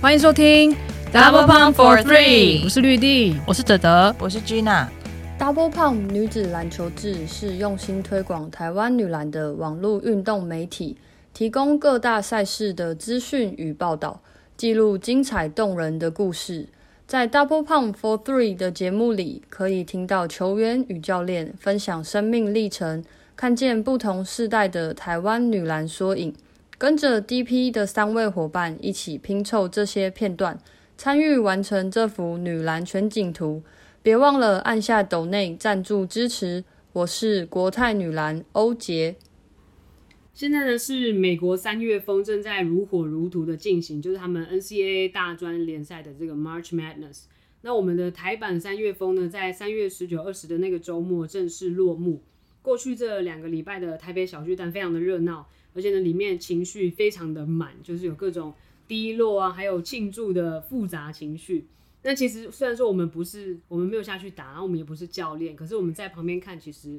欢迎收听 Double Pump for Three，我是绿地，我是哲德，我是 Gina。Double Pump 女子篮球志是用心推广台湾女篮的网络运动媒体，提供各大赛事的资讯与报道，记录精彩动人的故事。在 Double Pump for Three 的节目里，可以听到球员与教练分享生命历程，看见不同世代的台湾女篮缩影。跟着 DP 的三位伙伴一起拼凑这些片段，参与完成这幅女篮全景图。别忘了按下抖内赞助支持。我是国泰女篮欧杰。现在呢是美国三月风正在如火如荼的进行，就是他们 NCAA 大专联赛的这个 March Madness。那我们的台版三月风呢，在三月十九、二十的那个周末正式落幕。过去这两个礼拜的台北小巨蛋非常的热闹。而且呢，里面情绪非常的满，就是有各种低落啊，还有庆祝的复杂情绪。那其实虽然说我们不是，我们没有下去打，然后我们也不是教练，可是我们在旁边看，其实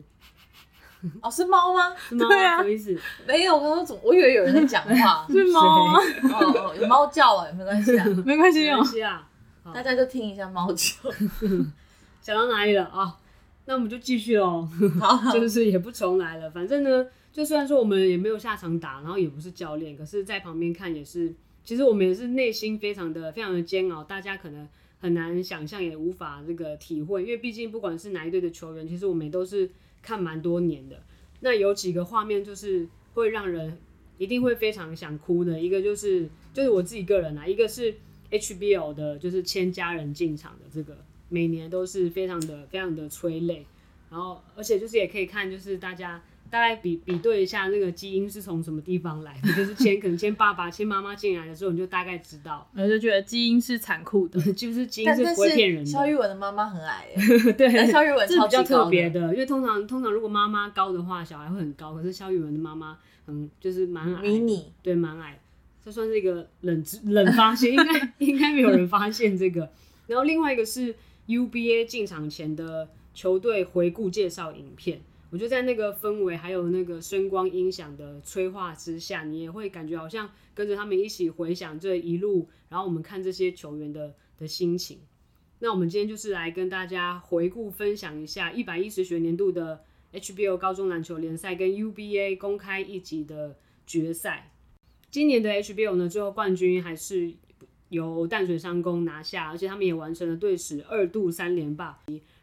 哦，是猫吗？是猫？对啊，什么意思？没有，我刚刚我以为有人在讲话，是猫啊？哦哦，有猫叫啊，没关系啊，没关系没关系啊，大家就听一下猫叫。讲到哪里了啊？那我们就继续喽，好，就是也不重来了，反正呢。就虽然说我们也没有下场打，然后也不是教练，可是，在旁边看也是，其实我们也是内心非常的、非常的煎熬。大家可能很难想象，也无法这个体会，因为毕竟不管是哪一队的球员，其实我们都是看蛮多年的。那有几个画面就是会让人一定会非常想哭的，一个就是就是我自己个人啊，一个是 HBL 的，就是签家人进场的这个，每年都是非常的、非常的催泪。然后，而且就是也可以看，就是大家。大概比比对一下那个基因是从什么地方来的，就是签可能签爸爸签妈妈进来的时候，你就大概知道，我就觉得基因是残酷的，就是基因是不会骗人的。肖玉文的妈妈很矮，对，肖玉文超比较特别的，因为通常通常如果妈妈高的话，小孩会很高，可是肖玉文的妈妈很就是蛮矮，迷你，对，蛮矮，这算是一个冷知冷发现，应该应该没有人发现这个。然后另外一个是 UBA 进场前的球队回顾介绍影片。我觉得在那个氛围还有那个声光音响的催化之下，你也会感觉好像跟着他们一起回想这一路，然后我们看这些球员的的心情。那我们今天就是来跟大家回顾分享一下一百一十学年度的 HBO 高中篮球联赛跟 UBA 公开一级的决赛。今年的 HBO 呢，最后冠军还是由淡水商工拿下，而且他们也完成了队史二度三连霸。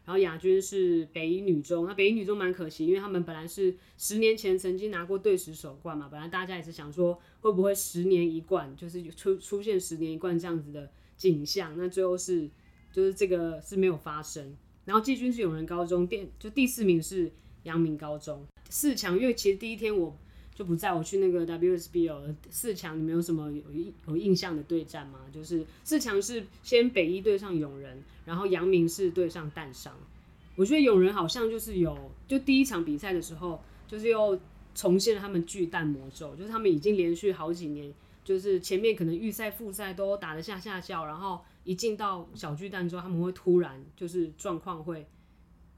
然后亚军是北一女中，那北一女中蛮可惜，因为他们本来是十年前曾经拿过队史首冠嘛，本来大家也是想说会不会十年一冠，就是出出现十年一冠这样子的景象，那最后是就是这个是没有发生。然后季军是永仁高中，第就第四名是阳明高中，四强，因为其实第一天我。就不在我去那个 WSBL 四强，你们有什么有有印象的对战吗？就是四强是先北一对上永仁，然后阳明是对上淡商。我觉得永仁好像就是有，就第一场比赛的时候，就是又重现了他们巨蛋魔咒，就是他们已经连续好几年，就是前面可能预赛、复赛都打得下下叫，然后一进到小巨蛋之后，他们会突然就是状况会。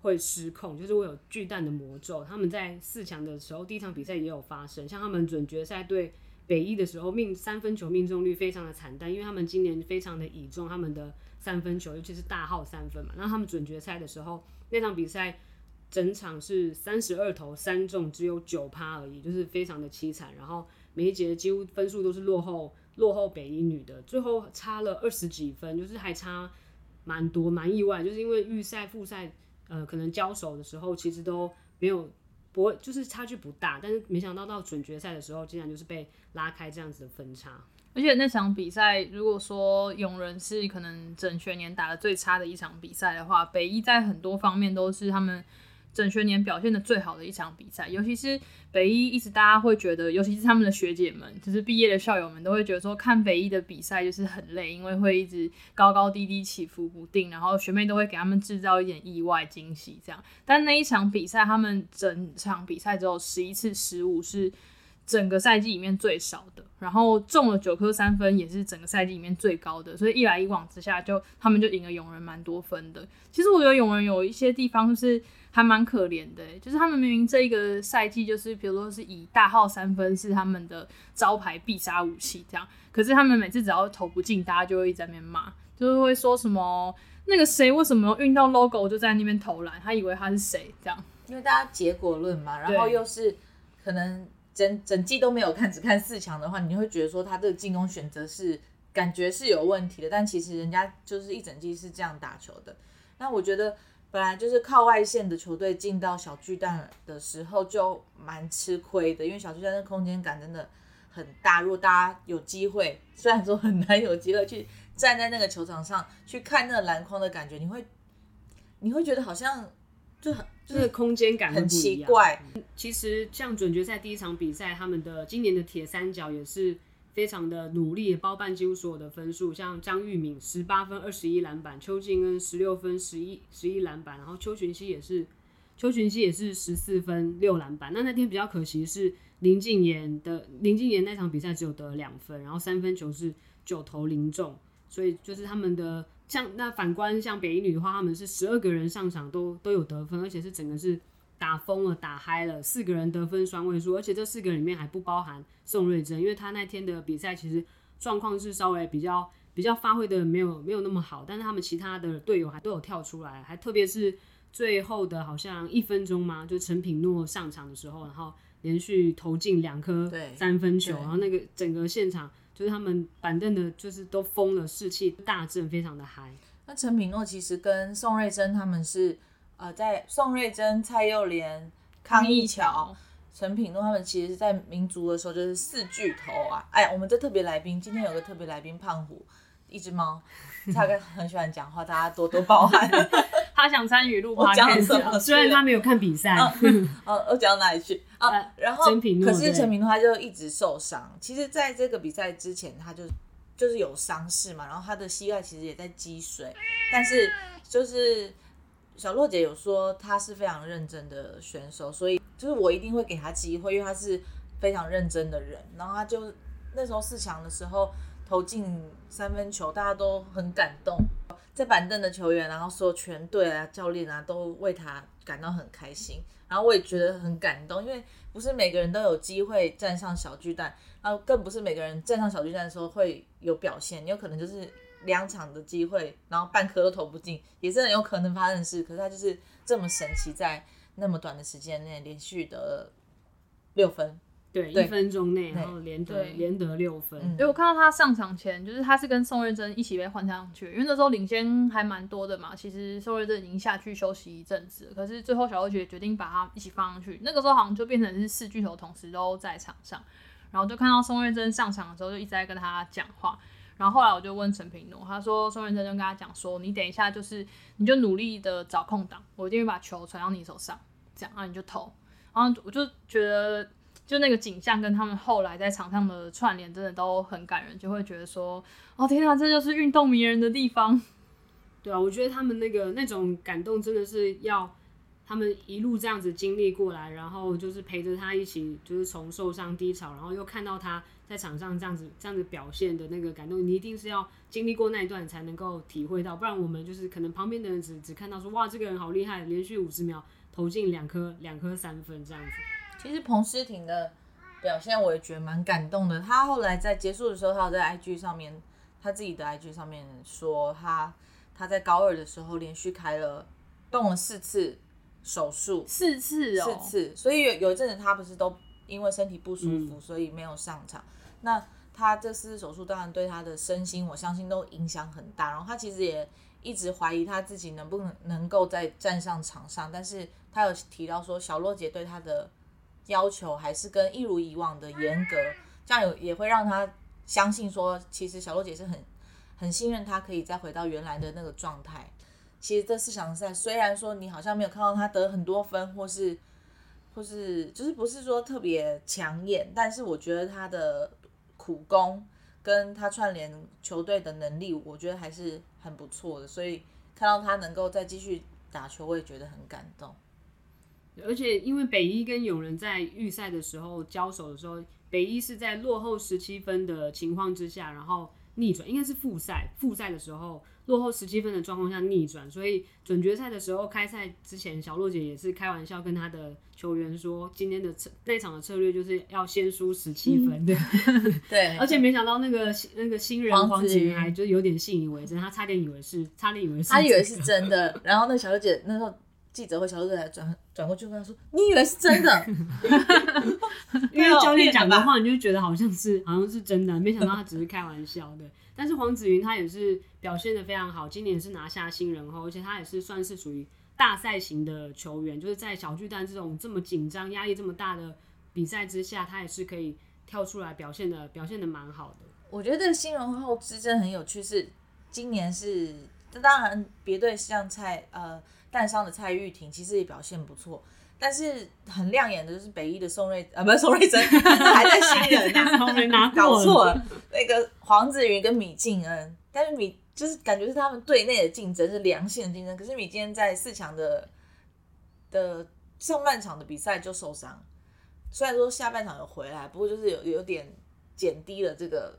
会失控，就是会有巨蛋的魔咒。他们在四强的时候，第一场比赛也有发生。像他们准决赛对北一的时候，命三分球命中率非常的惨淡，因为他们今年非常的倚重他们的三分球，尤其是大号三分嘛。然后他们准决赛的时候，那场比赛整场是三十二投三中，只有九趴而已，就是非常的凄惨。然后每一节几乎分数都是落后落后北一女的，最后差了二十几分，就是还差蛮多，蛮意外，就是因为预赛复赛。呃，可能交手的时候其实都没有不会，就是差距不大，但是没想到到准决赛的时候，竟然就是被拉开这样子的分差。而且那场比赛，如果说永仁是可能整全年打得最差的一场比赛的话，北一在很多方面都是他们。整学年表现的最好的一场比赛，尤其是北一，一直大家会觉得，尤其是他们的学姐们，就是毕业的校友们都会觉得说，看北一的比赛就是很累，因为会一直高高低低起伏不定，然后学妹都会给他们制造一点意外惊喜这样。但那一场比赛，他们整场比赛只有十一次失误，是整个赛季里面最少的。然后中了九颗三分，也是整个赛季里面最高的，所以一来一往之下就，他们就赢了勇人蛮多分的。其实我觉得勇人有一些地方就是还蛮可怜的，就是他们明明这一个赛季就是，比如说是以大号三分是他们的招牌必杀武器这样，可是他们每次只要投不进，大家就会一直在那边骂，就是会说什么那个谁为什么运到 logo 就在那边投篮，他以为他是谁这样，因为大家结果论嘛，然后又是可能。整整季都没有看，只看四强的话，你会觉得说他这个进攻选择是感觉是有问题的。但其实人家就是一整季是这样打球的。那我觉得本来就是靠外线的球队进到小巨蛋的时候就蛮吃亏的，因为小巨蛋的空间感真的很大。如果大家有机会，虽然说很难有机会去站在那个球场上去看那个篮筐的感觉，你会你会觉得好像。就很就是空间感很奇怪。其实像准决赛第一场比赛，他们的今年的铁三角也是非常的努力，包办几乎所有的分数。像张玉敏十八分二十一篮板，邱静恩十六分十一十一篮板，然后邱群熙也是邱群熙也是十四分六篮板。那那天比较可惜是林敬言的林敬言那场比赛只有得两分，然后三分球是九投零中，所以就是他们的。像那反观像北一女的话，他们是十二个人上场都都有得分，而且是整个是打疯了、打嗨了，四个人得分双位数，而且这四个人里面还不包含宋瑞珍，因为他那天的比赛其实状况是稍微比较比较发挥的没有没有那么好，但是他们其他的队友还都有跳出来，还特别是最后的好像一分钟嘛，就陈品诺上场的时候，然后连续投进两颗三分球，然后那个整个现场。就是他们板凳的，就是都疯了，士气大振，非常的嗨。那陈品诺其实跟宋瑞珍他们是，呃，在宋瑞珍、蔡佑莲、康义乔、陈品诺他们其实是在民族的时候就是四巨头啊。哎，我们这特别来宾今天有个特别来宾胖虎，一只猫，他跟 很喜欢讲话，大家多多包涵。他想参与录，我讲什么？虽然他没有看比赛。哦，我讲到哪里去啊？然后，可是陈品诺他就一直受伤。其实，在这个比赛之前，他就就是有伤势嘛，然后他的膝盖其实也在积水。但是，就是小洛姐有说他是非常认真的选手，所以就是我一定会给他机会，因为他是非常认真的人。然后他就那时候四强的时候投进三分球，大家都很感动。在板凳的球员，然后所有全队啊、教练啊，都为他感到很开心。然后我也觉得很感动，因为不是每个人都有机会站上小巨蛋，然后更不是每个人站上小巨蛋的时候会有表现。你有可能就是两场的机会，然后半颗都投不进，也是很有可能发生的事。可是他就是这么神奇，在那么短的时间内连续得六分。对，一分钟内，然后连得连得六分。因为我看到他上场前，就是他是跟宋瑞珍一起被换上去，因为那时候领先还蛮多的嘛。其实宋瑞珍已经下去休息一阵子，可是最后小欧姐决定把他一起放上去。那个时候好像就变成是四巨头同时都在场上，然后就看到宋瑞珍上场的时候就一直在跟他讲话。然后后来我就问陈平诺，他说宋瑞珍就跟他讲说：“你等一下就是你就努力的找空档，我一定会把球传到你手上，这样然后你就投。”然后我就觉得。就那个景象跟他们后来在场上的串联，真的都很感人，就会觉得说，哦天啊，这就是运动迷人的地方。对啊，我觉得他们那个那种感动，真的是要他们一路这样子经历过来，然后就是陪着他一起，就是从受伤低潮，然后又看到他在场上这样子这样子表现的那个感动，你一定是要经历过那一段才能够体会到，不然我们就是可能旁边的人只只看到说，哇，这个人好厉害，连续五十秒投进两颗两颗三分这样子。其实彭诗婷的表现我也觉得蛮感动的。她后来在结束的时候，她在 IG 上面，她自己的 IG 上面说，她她在高二的时候连续开了动了四次手术，四次哦，四次。所以有有一阵子她不是都因为身体不舒服，所以没有上场。那他这次手术当然对他的身心，我相信都影响很大。然后他其实也一直怀疑他自己能不能能够再站上场上，但是他有提到说，小洛姐对他的。要求还是跟一如以往的严格，这样有也会让他相信说，其实小洛姐是很很信任他，可以再回到原来的那个状态。其实这四场赛虽然说你好像没有看到他得很多分，或是或是就是不是说特别抢眼，但是我觉得他的苦功跟他串联球队的能力，我觉得还是很不错的。所以看到他能够再继续打球，我也觉得很感动。而且因为北一跟永仁在预赛的时候交手的时候，北一是在落后十七分的情况之下，然后逆转，应该是复赛，复赛的时候。落后十七分的状况下逆转，所以准决赛的时候开赛之前，小洛姐也是开玩笑跟她的球员说，今天的策那场的策略就是要先输十七分，对、嗯、对。而且没想到那个那个新人黄子云还就有点信以为真，他差点以为是差点以为是、这个，他以为是真的。然后那小洛姐那时候记者会，小洛姐还转转过去跟他说：“你以为是真的？”因为教练讲的话，你就觉得好像是好像是真的，没想到他只是开玩笑的。但是黄子云他也是表现得非常好，今年是拿下新人后，而且他也是算是属于大赛型的球员，就是在小巨蛋这种这么紧张、压力这么大的比赛之下，他也是可以跳出来表现的，表现的蛮好的。我觉得新人后之争很有趣，是今年是，当然别队像蔡呃淡商的蔡玉婷，其实也表现不错。但是很亮眼的就是北一的宋瑞，呃，不是宋瑞珍，还在新人呐、啊，搞错了。那个黄子云跟米静恩，但是米就是感觉是他们队内的竞争是良性的竞争。可是米今天在四强的的上半场的比赛就受伤，虽然说下半场有回来，不过就是有有点减低了这个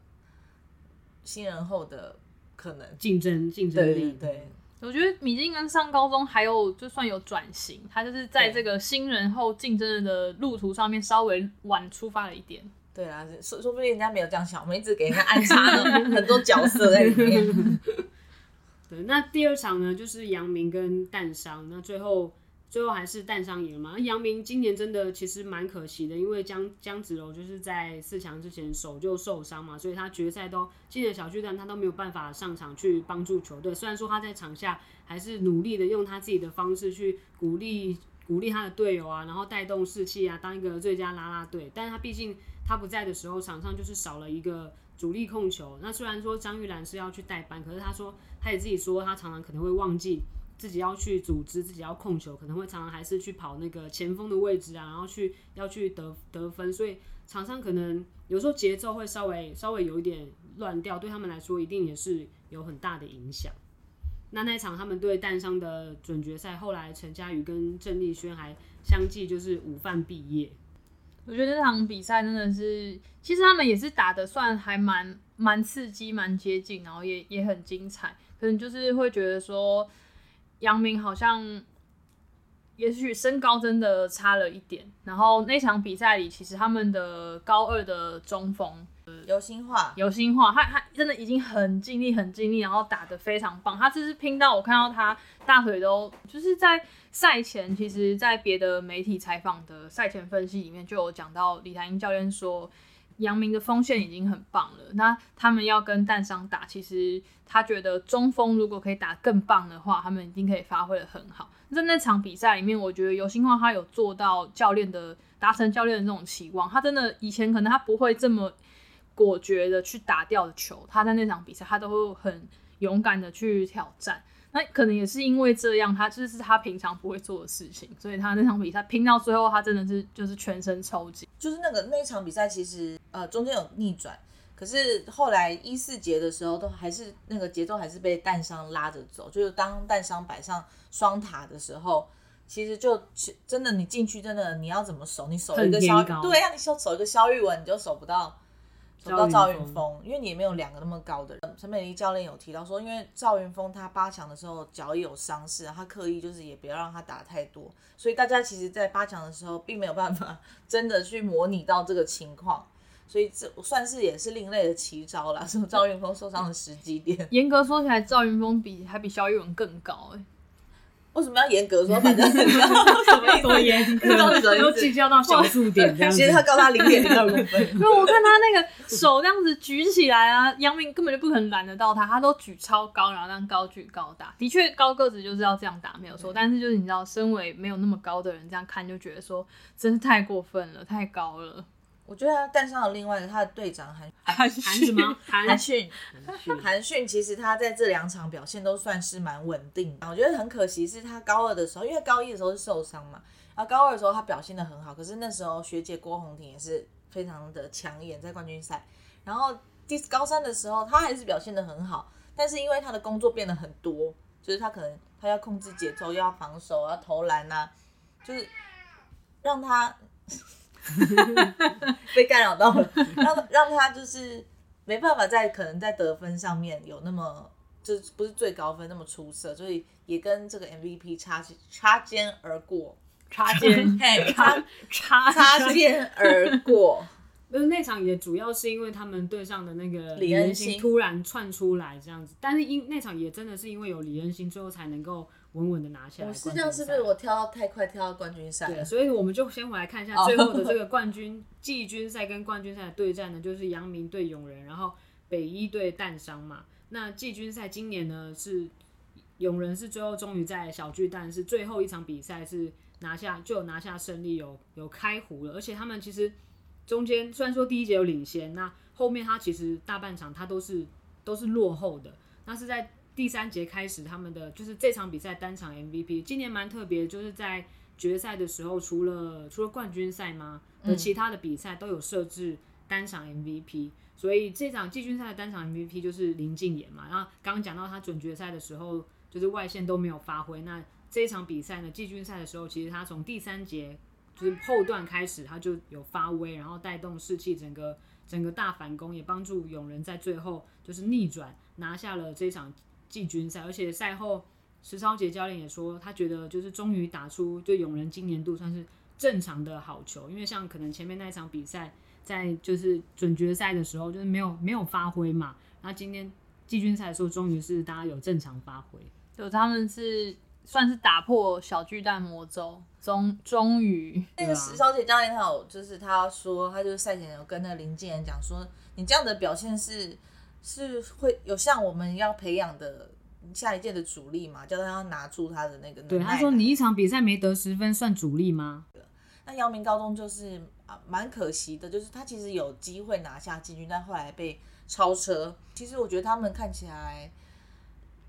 新人后的可能竞争竞争力，对。对我觉得米津跟上高中还有就算有转型，他就是在这个新人后竞争的路途上面稍微晚出发了一点。对啊，说说不定人家没有这样想，我们一直给人家安插了 很多角色在里面。对，那第二场呢，就是杨明跟淡商，那最后。最后还是淡商赢了嘛？杨明今年真的其实蛮可惜的，因为江江子柔就是在四强之前手就受伤嘛，所以他决赛都进了小巨蛋，他都没有办法上场去帮助球队。虽然说他在场下还是努力的用他自己的方式去鼓励鼓励他的队友啊，然后带动士气啊，当一个最佳拉拉队。但是他毕竟他不在的时候，场上就是少了一个主力控球。那虽然说张玉兰是要去代班，可是他说他也自己说他常常可能会忘记。自己要去组织，自己要控球，可能会常常还是去跑那个前锋的位置啊，然后去要去得得分，所以场上可能有时候节奏会稍微稍微有一点乱掉，对他们来说一定也是有很大的影响。那那场他们对淡商的准决赛，后来陈佳瑜跟郑丽轩还相继就是午饭毕业。我觉得这场比赛真的是，其实他们也是打得算还蛮蛮刺激、蛮接近，然后也也很精彩，可能就是会觉得说。阳明好像，也许身高真的差了一点。然后那场比赛里，其实他们的高二的中锋游心化，游心化，他他真的已经很尽力，很尽力，然后打得非常棒。他这是拼到我看到他大腿都，就是在赛前，其实，在别的媒体采访的赛前分析里面，就有讲到李台英教练说。阳明的锋线已经很棒了，那他们要跟淡商打，其实他觉得中锋如果可以打更棒的话，他们一定可以发挥得很好。在那场比赛里面，我觉得游心樺他有做到教练的达成教练的这种期望，他真的以前可能他不会这么果决的去打掉的球，他在那场比赛他都会很勇敢的去挑战。那可能也是因为这样，他就是他平常不会做的事情，所以他那场比赛拼到最后，他真的是就是全身抽筋。就是那个那一场比赛，其实呃中间有逆转，可是后来一四节的时候，都还是那个节奏还是被蛋商拉着走。就是当蛋商摆上双塔的时候，其实就真的你进去真的你要怎么守，你守一个肖，对呀、啊，你守守一个肖玉文你就守不到。走到赵云峰，因为你也没有两个那么高的人。陈美丽教练有提到说，因为赵云峰他八强的时候脚也有伤势，他刻意就是也不要让他打太多，所以大家其实，在八强的时候并没有办法真的去模拟到这个情况，所以这算是也是另类的奇招啦。是赵云峰受伤的时机点。严格说起来，赵云峰比还比肖玉文更高哎、欸。为什么要严格说？反正 什么意思？多严格，都计较到小数点这样子。其实他高他零点零二公分。因为我看他那个手这样子举起来啊，杨明根本就不可能拦得到他，他都举超高，然后这样高举高打。的确，高个子就是要这样打，没有错。但是就是你知道，身为没有那么高的人，这样看就觉得说，真是太过分了，太高了。我觉得他带上了另外一个他的队长韩韩韩什么韩迅，韩迅其实他在这两场表现都算是蛮稳定的。我觉得很可惜是他高二的时候，因为高一的时候是受伤嘛，然后高二的时候他表现的很好，可是那时候学姐郭宏婷也是非常的抢眼在冠军赛。然后第高三的时候他还是表现的很好，但是因为他的工作变得很多，就是他可能他要控制节奏，又要防守，要投篮呐、啊，就是让他。被干扰到了，让让他就是没办法在可能在得分上面有那么就是不是最高分那么出色，所以也跟这个 MVP 擦擦肩而过，擦肩 嘿 擦擦擦肩而过。那那场也主要是因为他们队上的那个李恩星突然窜出来这样子，但是因那场也真的是因为有李恩星，最后才能够稳稳的拿下来。我是这样，是不是我跳到太快，跳到冠军赛？对，所以我们就先回来看一下最后的这个 冠军季军赛跟冠军赛的对战呢，就是阳明对永仁，然后北一对淡商嘛。那季军赛今年呢是永仁是最后终于在小巨蛋是最后一场比赛是拿下就有拿下胜利，有有开壶了，而且他们其实。中间虽然说第一节有领先，那后面他其实大半场他都是都是落后的。那是在第三节开始，他们的就是这场比赛单场 MVP。今年蛮特别，就是在决赛的时候，除了除了冠军赛嘛的其他的比赛都有设置单场 MVP。所以这场季军赛的单场 MVP 就是林敬言嘛。然后刚刚讲到他准决赛的时候，就是外线都没有发挥。那这一场比赛呢，季军赛的时候，其实他从第三节。就是后段开始，他就有发威，然后带动士气，整个整个大反攻，也帮助勇人在最后就是逆转拿下了这场季军赛。而且赛后石超杰教练也说，他觉得就是终于打出对勇人今年度算是正常的好球，因为像可能前面那一场比赛在就是准决赛的时候就是没有没有发挥嘛，那今天季军赛的时候终于是大家有正常发挥，就他们是算是打破小巨蛋魔咒。终终于，那个石超杰教练他有，就是他说，他就是赛前有跟那个林敬言讲说，你这样的表现是是会有像我们要培养的下一届的主力嘛？叫他要拿出他的那个。对，他说你一场比赛没得十分算主力吗？那姚明高中就是啊，蛮可惜的，就是他其实有机会拿下季军，但后来被超车。其实我觉得他们看起来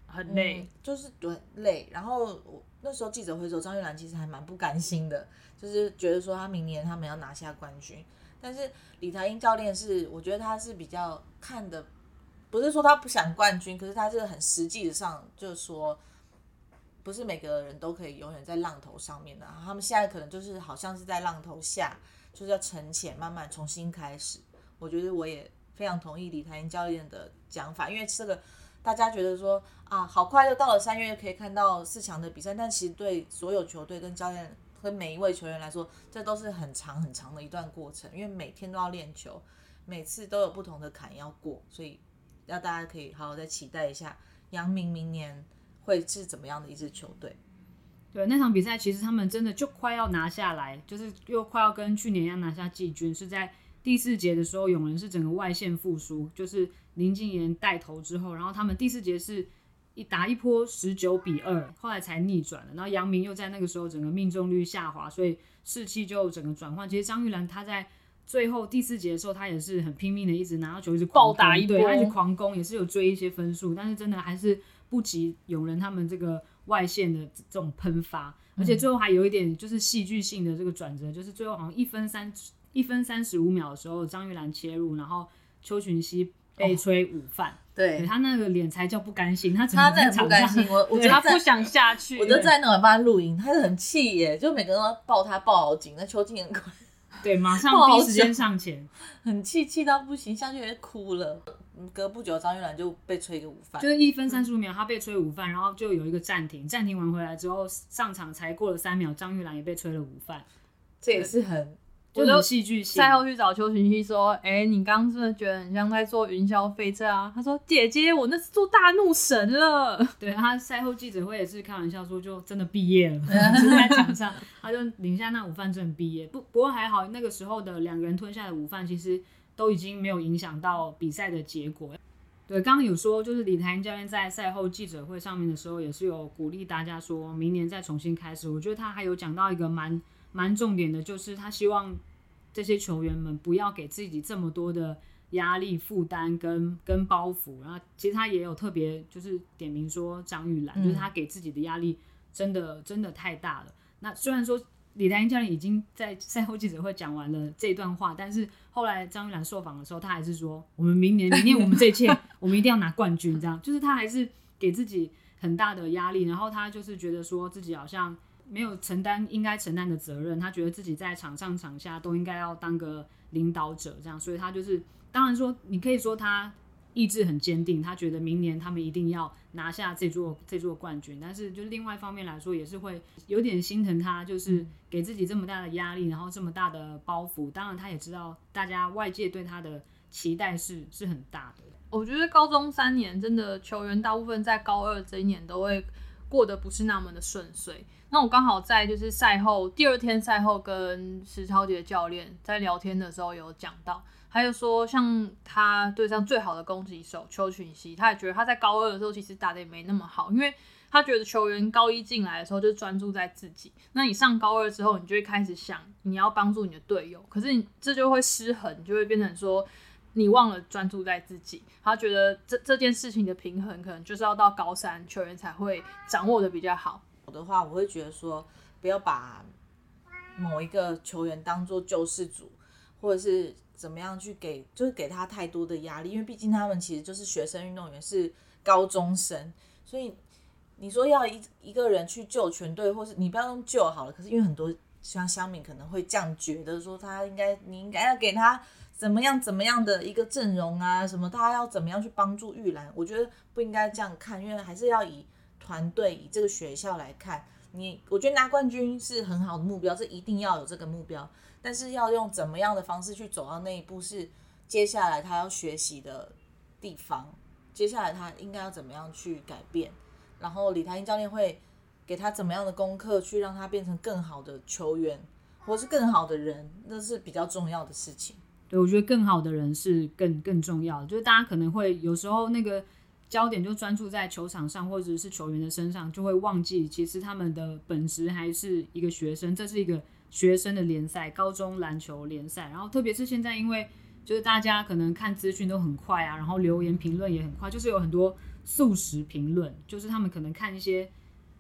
很累，嗯、就是对累，然后我。那时候记者会说，张玉兰其实还蛮不甘心的，就是觉得说他明年他们要拿下冠军。但是李台英教练是，我觉得他是比较看的，不是说他不想冠军，可是他是很实际上，就是说不是每个人都可以永远在浪头上面的。他们现在可能就是好像是在浪头下，就是要沉潜，慢慢重新开始。我觉得我也非常同意李台英教练的讲法，因为这个。大家觉得说啊，好快就到了三月，可以看到四强的比赛，但其实对所有球队跟教练跟每一位球员来说，这都是很长很长的一段过程，因为每天都要练球，每次都有不同的坎要过，所以要大家可以好好再期待一下，阳明明年会是怎么样的一支球队。对，那场比赛其实他们真的就快要拿下来，就是又快要跟去年一样拿下季军，是在第四节的时候，永仁是整个外线复苏，就是。林敬言带头之后，然后他们第四节是一打一波十九比二，后来才逆转了。然后阳明又在那个时候整个命中率下滑，所以士气就整个转换。其实张玉兰她在最后第四节的时候，他也是很拼命的，一直拿到球，一直暴打一波，对，他一直狂攻，也是有追一些分数，但是真的还是不及永仁他们这个外线的这种喷发。而且最后还有一点就是戏剧性的这个转折，就是最后好像一分三一分三十五秒的时候，张玉兰切入，然后邱群熙。被吹午饭，哦，对，他那个脸才叫不甘心，他他真的不甘心，我我觉得他不想下去，我就在那里帮他录音，他是很气耶，就每个人都抱他抱好紧，那邱静很快，对，马上第一时间上前，很气气到不行，下去也哭了。隔不久，张玉兰就被吹个午饭，就是一分三十五秒，她被吹午饭，然后就有一个暂停，暂停完回来之后上场才过了三秒，张玉兰也被吹了午饭，这也是很。就有戏剧性。赛后去找邱群熙说：“哎、欸，你刚刚是不是觉得很像在坐云霄飞车啊？”他说：“姐姐，我那是做大怒神了。”对，他赛后记者会也是开玩笑说，就真的毕业了，就在场上，他就领下那午饭，证毕业。不，不过还好，那个时候的两个人吞下的午饭，其实都已经没有影响到比赛的结果。对，刚刚有说，就是李台英教练在赛后记者会上面的时候，也是有鼓励大家说明年再重新开始。我觉得他还有讲到一个蛮。蛮重点的，就是他希望这些球员们不要给自己这么多的压力、负担跟跟包袱。然后，其实他也有特别就是点名说张玉兰，嗯、就是他给自己的压力真的真的太大了。那虽然说李丹英教练已经在赛后记者会讲完了这段话，但是后来张玉兰受访的时候，他还是说我们明年 明年我们这一切我们一定要拿冠军，这样就是他还是给自己很大的压力。然后他就是觉得说自己好像。没有承担应该承担的责任，他觉得自己在场上场下都应该要当个领导者，这样，所以他就是，当然说你可以说他意志很坚定，他觉得明年他们一定要拿下这座这座冠军，但是就另外一方面来说，也是会有点心疼他，就是给自己这么大的压力，然后这么大的包袱，当然他也知道大家外界对他的期待是是很大的。我觉得高中三年真的球员大部分在高二这一年都会过得不是那么的顺遂。那我刚好在就是赛后第二天赛后跟石超杰教练在聊天的时候有讲到，还有说像他对上最好的攻击手邱群熙，他也觉得他在高二的时候其实打得也没那么好，因为他觉得球员高一进来的时候就专注在自己，那你上高二之后你就会开始想你要帮助你的队友，可是你这就会失衡，就会变成说。你忘了专注在自己，他觉得这这件事情的平衡可能就是要到高三球员才会掌握的比较好。我的话，我会觉得说，不要把某一个球员当做救世主，或者是怎么样去给，就是给他太多的压力，因为毕竟他们其实就是学生运动员，是高中生，所以你说要一一个人去救全队，或是你不要用救好了，可是因为很多像乡民可能会这样觉得，说他应该你应该要给他。怎么样？怎么样的一个阵容啊？什么？大家要怎么样去帮助玉兰？我觉得不应该这样看，因为还是要以团队、以这个学校来看。你，我觉得拿冠军是很好的目标，这一定要有这个目标。但是要用怎么样的方式去走到那一步，是接下来他要学习的地方。接下来他应该要怎么样去改变？然后李台英教练会给他怎么样的功课，去让他变成更好的球员，或是更好的人，那是比较重要的事情。我觉得更好的人是更更重要的，就是大家可能会有时候那个焦点就专注在球场上或者是球员的身上，就会忘记其实他们的本质还是一个学生，这是一个学生的联赛，高中篮球联赛。然后特别是现在，因为就是大家可能看资讯都很快啊，然后留言评论也很快，就是有很多速食评论，就是他们可能看一些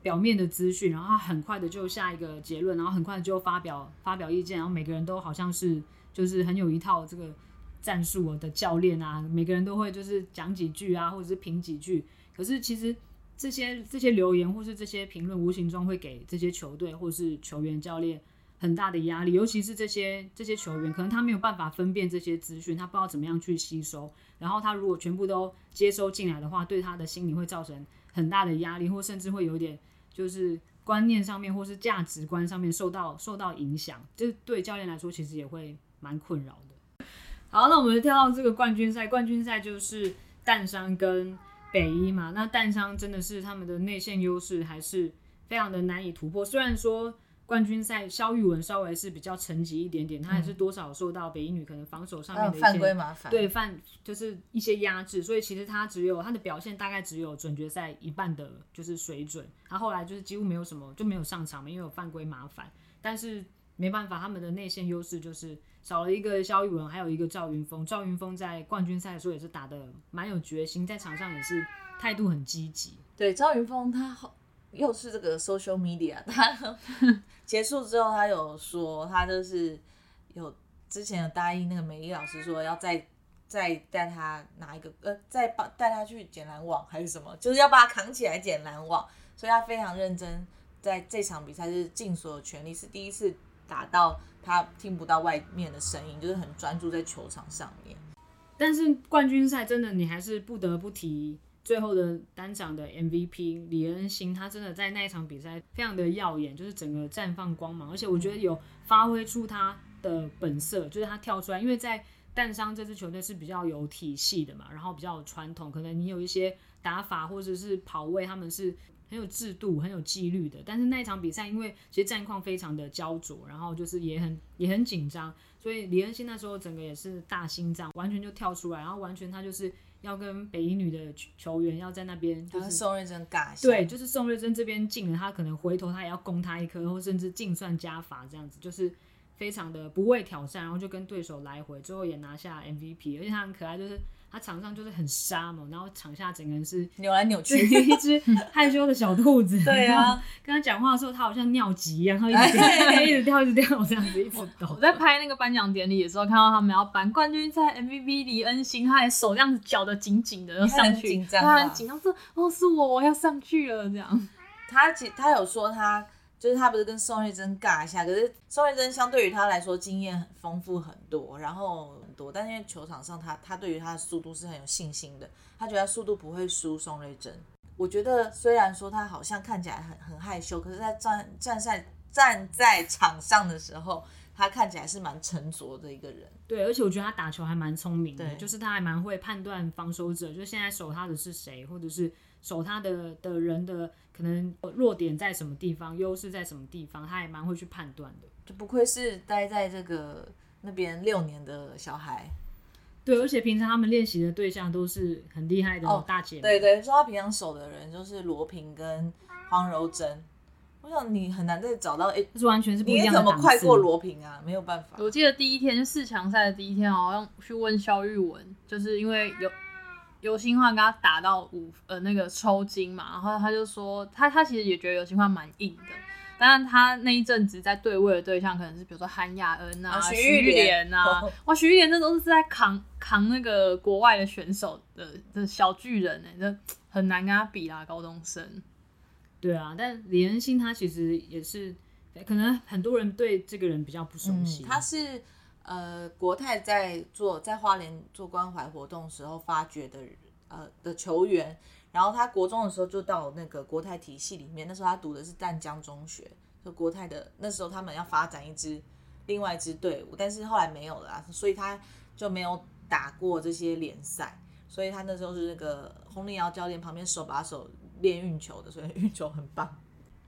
表面的资讯，然后很快的就下一个结论，然后很快就发表发表意见，然后每个人都好像是。就是很有一套这个战术的教练啊，每个人都会就是讲几句啊，或者是评几句。可是其实这些这些留言或是这些评论，无形中会给这些球队或是球员教练很大的压力。尤其是这些这些球员，可能他没有办法分辨这些资讯，他不知道怎么样去吸收。然后他如果全部都接收进来的话，对他的心理会造成很大的压力，或甚至会有点就是观念上面或是价值观上面受到受到影响。这对教练来说，其实也会。蛮困扰的。好，那我们就跳到这个冠军赛。冠军赛就是淡商跟北一嘛。那淡商真的是他们的内线优势还是非常的难以突破。虽然说冠军赛肖玉文稍微是比较沉寂一点点，他还是多少受到北一女可能防守上面的一些、嗯、犯规麻烦，对犯就是一些压制。所以其实他只有他的表现大概只有准决赛一半的就是水准。他后来就是几乎没有什么就没有上场嘛，因为有犯规麻烦。但是没办法，他们的内线优势就是。少了一个肖玉文，还有一个赵云峰。赵云峰在冠军赛的时候也是打得蛮有决心，在场上也是态度很积极。对，赵云峰他好又是这个 social media，他结束之后他有说，他就是有之前有答应那个美丽老师说要再再带他拿一个呃，再帮带他去捡篮网还是什么，就是要把他扛起来捡篮网，所以他非常认真，在这场比赛是尽所有全力，是第一次打到。他听不到外面的声音，就是很专注在球场上面。但是冠军赛真的，你还是不得不提最后的单场的 MVP 李恩心，他真的在那一场比赛非常的耀眼，就是整个绽放光芒，而且我觉得有发挥出他的本色，就是他跳出来，因为在淡商这支球队是比较有体系的嘛，然后比较有传统，可能你有一些打法或者是跑位，他们是。很有制度、很有纪律的，但是那一场比赛，因为其实战况非常的焦灼，然后就是也很也很紧张，所以李恩熙那时候整个也是大心脏，完全就跳出来，然后完全他就是要跟北一女的球员要在那边，就是宋瑞珍尬，对，就是宋瑞珍这边进了，他可能回头他也要攻他一颗，或甚至净算加罚这样子，就是非常的不畏挑战，然后就跟对手来回，最后也拿下 MVP，而且他很可爱，就是。他场上就是很沙嘛，然后场下整个人是扭来扭去，一只 害羞的小兔子。对啊，跟他讲话的时候，他好像尿急一样，然后一直掉，一直跳，一直掉，这样子一直抖。我在拍那个颁奖典礼的时候，看到他们要颁冠军在 MVP 李恩心，他还手这样子绞得紧紧的，要上去，他很紧张，说：“哦，是我，我要上去了。”这样。他其他有说他就是他不是跟宋慧珍尬一下，可是宋慧珍相对于他来说经验很丰富很多，然后很多，但因为球场上他他对于他的速度是很有信心的，他觉得他速度不会输宋瑞珍。我觉得虽然说他好像看起来很很害羞，可是他站站在站在场上的时候，他看起来是蛮沉着的一个人。对，而且我觉得他打球还蛮聪明的，就是他还蛮会判断防守者，就现在守他的是谁，或者是守他的的人的可能弱点在什么地方，优势在什么地方，他还蛮会去判断的。就不愧是待在这个那边六年的小孩。对，而且平常他们练习的对象都是很厉害的大姐、哦。对对，说他平常守的人就是罗平跟黄柔珍。我想你很难再找到，哎、欸，是完全是不一样的。你怎么快过罗平啊？没有办法。我记得第一天四强赛的第一天，好像去问肖玉文，就是因为有游欣焕跟他打到五呃那个抽筋嘛，然后他就说他他其实也觉得游欣焕蛮硬的。但是他那一阵子在对位的对象可能是比如说韩亚恩啊、徐玉莲啊，哇，徐玉莲这都是在扛扛那个国外的选手的的小巨人呢、欸，这很难跟他比啦，高中生。对啊，但李恩星他其实也是，可能很多人对这个人比较不熟悉。嗯、他是呃国泰在做在花莲做关怀活动时候发掘的呃的球员。然后他国中的时候就到那个国泰体系里面，那时候他读的是淡江中学，就国泰的那时候他们要发展一支另外一支队伍，但是后来没有了啊，所以他就没有打过这些联赛，所以他那时候是那个洪林瑶教练旁边手把手练运球的，所以 运球很棒，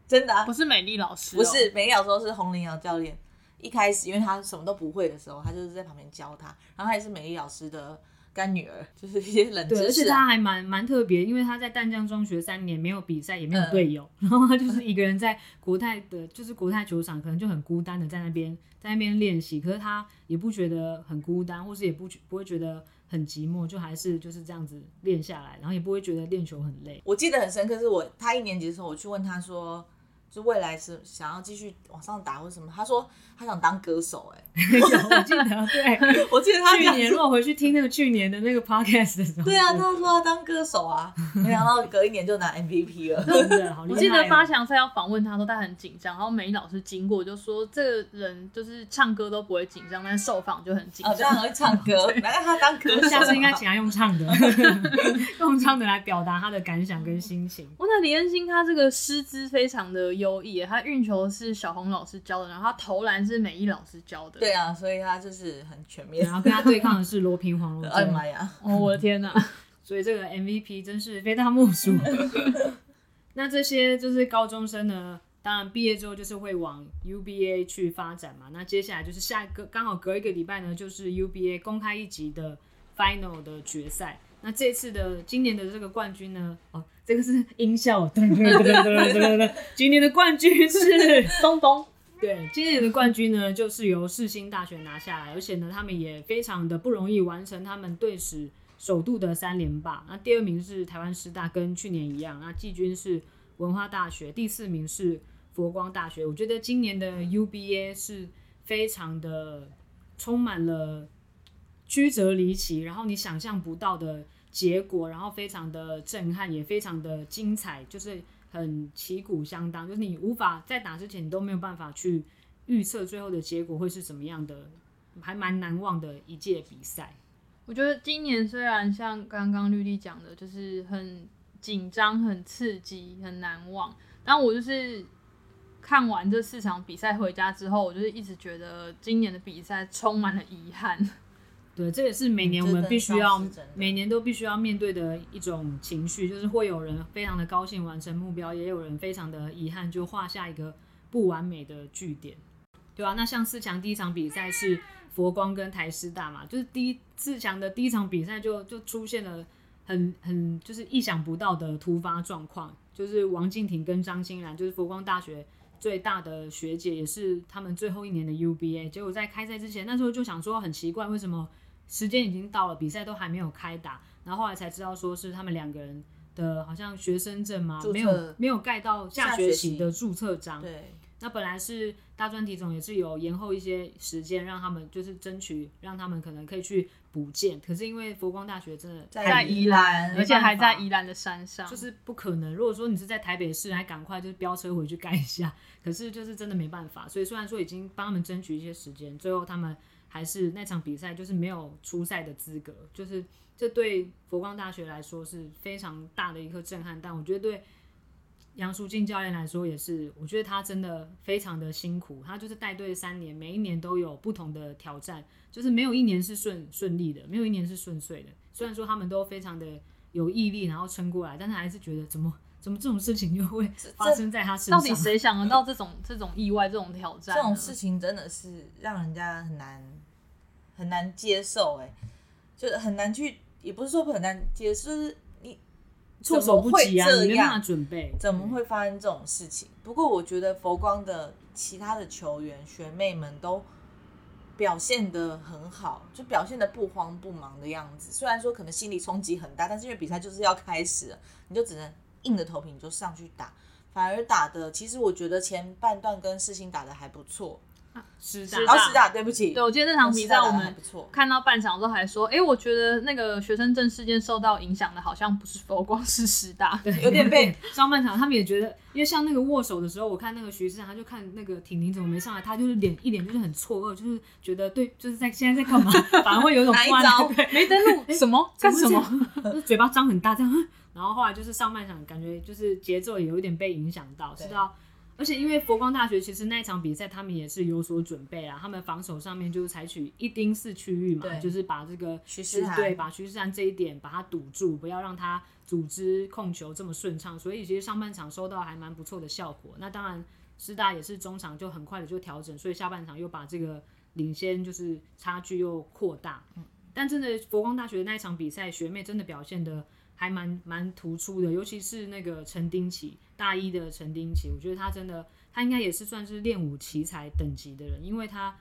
真的啊，不是美丽老师哦，不是美丽老师，是洪林瑶教练，一开始因为他什么都不会的时候，他就是在旁边教他，然后他也是美丽老师的。干女儿就是一些冷知识、啊，对，而且他还蛮蛮特别，因为他在淡江中学三年没有比赛，也没有队友，嗯、然后他就是一个人在国泰的，就是国泰球场，可能就很孤单的在那边在那边练习，可是他也不觉得很孤单，或是也不不会觉得很寂寞，就还是就是这样子练下来，然后也不会觉得练球很累。我记得很深刻，是我他一年级的时候，我去问他说。就未来是想要继续往上打或什么？他说他想当歌手、欸，哎，我记得，对，我记得他去年如果回去听那个去年的那个 podcast 的时候，对啊，他说他当歌手啊，没想到隔一年就拿 MVP 了，真的好厉害、喔。我记得八强赛要访问他说他很紧张，然后梅老师经过就说这个人就是唱歌都不会紧张，但是受访就很紧张，哦，这样会唱歌，难怪他当歌手，下次应该请他用唱的，用唱的来表达他的感想跟心情。我那李恩星他这个师资非常的优。异，他运球是小红老师教的，然后他投篮是美一老师教的。对啊，所以他就是很全面。然后跟他对抗的是罗平黄龙。哎妈呀！哦，我的天哪！所以这个 MVP 真是非他莫属。那这些就是高中生呢，当然毕业之后就是会往 UBA 去发展嘛。那接下来就是下一个，刚好隔一个礼拜呢，就是 UBA 公开一级的 Final 的决赛。那这次的今年的这个冠军呢？哦。这个是音效，对对对对对对，今年的冠军是东东。对，今年的冠军呢，就是由世新大学拿下来，而且呢，他们也非常的不容易完成他们队史首度的三连霸。那第二名是台湾师大，跟去年一样。那季军是文化大学，第四名是佛光大学。我觉得今年的 UBA 是非常的充满了曲折离奇，然后你想象不到的。结果，然后非常的震撼，也非常的精彩，就是很旗鼓相当，就是你无法在打之前，你都没有办法去预测最后的结果会是怎么样的，还蛮难忘的一届比赛。我觉得今年虽然像刚刚绿地讲的，就是很紧张、很刺激、很难忘，但我就是看完这四场比赛回家之后，我就是一直觉得今年的比赛充满了遗憾。对，这也是每年我们必须要，每年都必须要面对的一种情绪，就是会有人非常的高兴完成目标，也有人非常的遗憾，就画下一个不完美的句点，对啊，那像四强第一场比赛是佛光跟台师大嘛，就是第一四强的第一场比赛就就出现了很很就是意想不到的突发状况，就是王敬婷跟张欣然，就是佛光大学最大的学姐，也是他们最后一年的 UBA，结果在开赛之前，那时候就想说很奇怪，为什么？时间已经到了，比赛都还没有开打，然后后来才知道说是他们两个人的好像学生证嘛，没有没有盖到下学期的注册章。对，那本来是大专体总也是有延后一些时间，让他们就是争取让他们可能可以去补建，可是因为佛光大学真的在宜兰，而且还在宜兰的山上，就是不可能。如果说你是在台北市，还赶快就是飙车回去盖一下，可是就是真的没办法。所以虽然说已经帮他们争取一些时间，最后他们还是那场比赛就是没有出赛的资格，就是这对佛光大学来说是非常大的一颗震撼。但我觉得对。杨淑静教练来说也是，我觉得他真的非常的辛苦。他就是带队三年，每一年都有不同的挑战，就是没有一年是顺顺利的，没有一年是顺遂的。虽然说他们都非常的有毅力，然后撑过来，但是还是觉得怎么怎么这种事情又会发生在他身上？到底谁想得到这种这种意外、这种挑战？这种事情真的是让人家很难很难接受，哎，就是很难去，也不是说很难接受，就是。措手不及啊！你没办法准备，怎么会发生这种事情？不过我觉得佛光的其他的球员学妹们都表现的很好，就表现的不慌不忙的样子。虽然说可能心理冲击很大，但是因为比赛就是要开始了，你就只能硬着头皮你就上去打。反而打的，其实我觉得前半段跟世新打的还不错。师大，师大，对不起。对，我记得那场比赛我们看到半场之后还说，哎、欸，我觉得那个学生证事件受到影响的，好像不是佛光，是师大。对，有点被 上半场他们也觉得，因为像那个握手的时候，我看那个徐师长，他就看那个婷婷怎么没上来，他就是脸一脸就是很错愕，就是觉得对，就是在现在在干嘛，反而会有一种哪一招？没登录、欸、什么？干什么，就嘴巴张很大这样，然后后来就是上半场感觉就是节奏也有一点被影响到，知道。而且因为佛光大学其实那一场比赛他们也是有所准备啊，他们防守上面就是采取一丁四区域嘛，就是把这个徐世涵对，把徐世涵这一点把它堵住，不要让他组织控球这么顺畅，所以其实上半场收到还蛮不错的效果。那当然师大也是中场就很快的就调整，所以下半场又把这个领先就是差距又扩大。嗯但真的佛光大学的那一场比赛，学妹真的表现得还蛮蛮突出的，尤其是那个陈丁奇。大一的陈丁奇，我觉得他真的，他应该也是算是练武奇才等级的人，因为他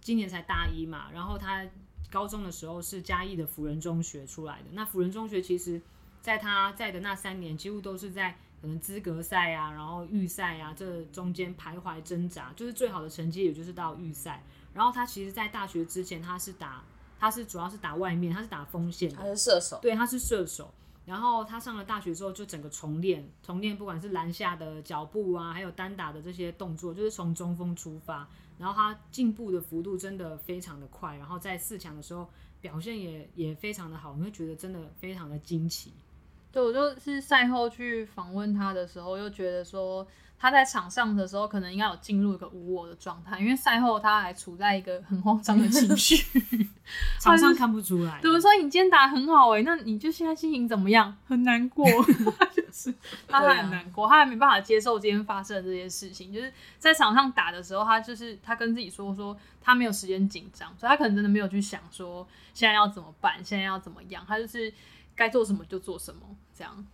今年才大一嘛，然后他高中的时候是嘉义的辅仁中学出来的。那辅仁中学其实在他在的那三年，几乎都是在可能资格赛啊，然后预赛啊这中间徘徊挣扎，就是最好的成绩也就是到预赛。然后他其实，在大学之前，他是打他是主要是打外面，他是打锋线的，他是射手，对，他是射手。然后他上了大学之后，就整个重练，重练不管是篮下的脚步啊，还有单打的这些动作，就是从中锋出发。然后他进步的幅度真的非常的快，然后在四强的时候表现也也非常的好，你会觉得真的非常的惊奇。对，我就是赛后去访问他的时候，又觉得说。他在场上的时候，可能应该有进入一个无我的状态，因为赛后他还处在一个很慌张的情绪，场上看不出来。比如说你今天打很好哎、欸，那你就现在心情怎么样？很难过，就是他还很难过，他还没办法接受今天发生的这件事情。就是在场上打的时候，他就是他跟自己说说他没有时间紧张，所以他可能真的没有去想说现在要怎么办，现在要怎么样，他就是该做什么就做什么这样。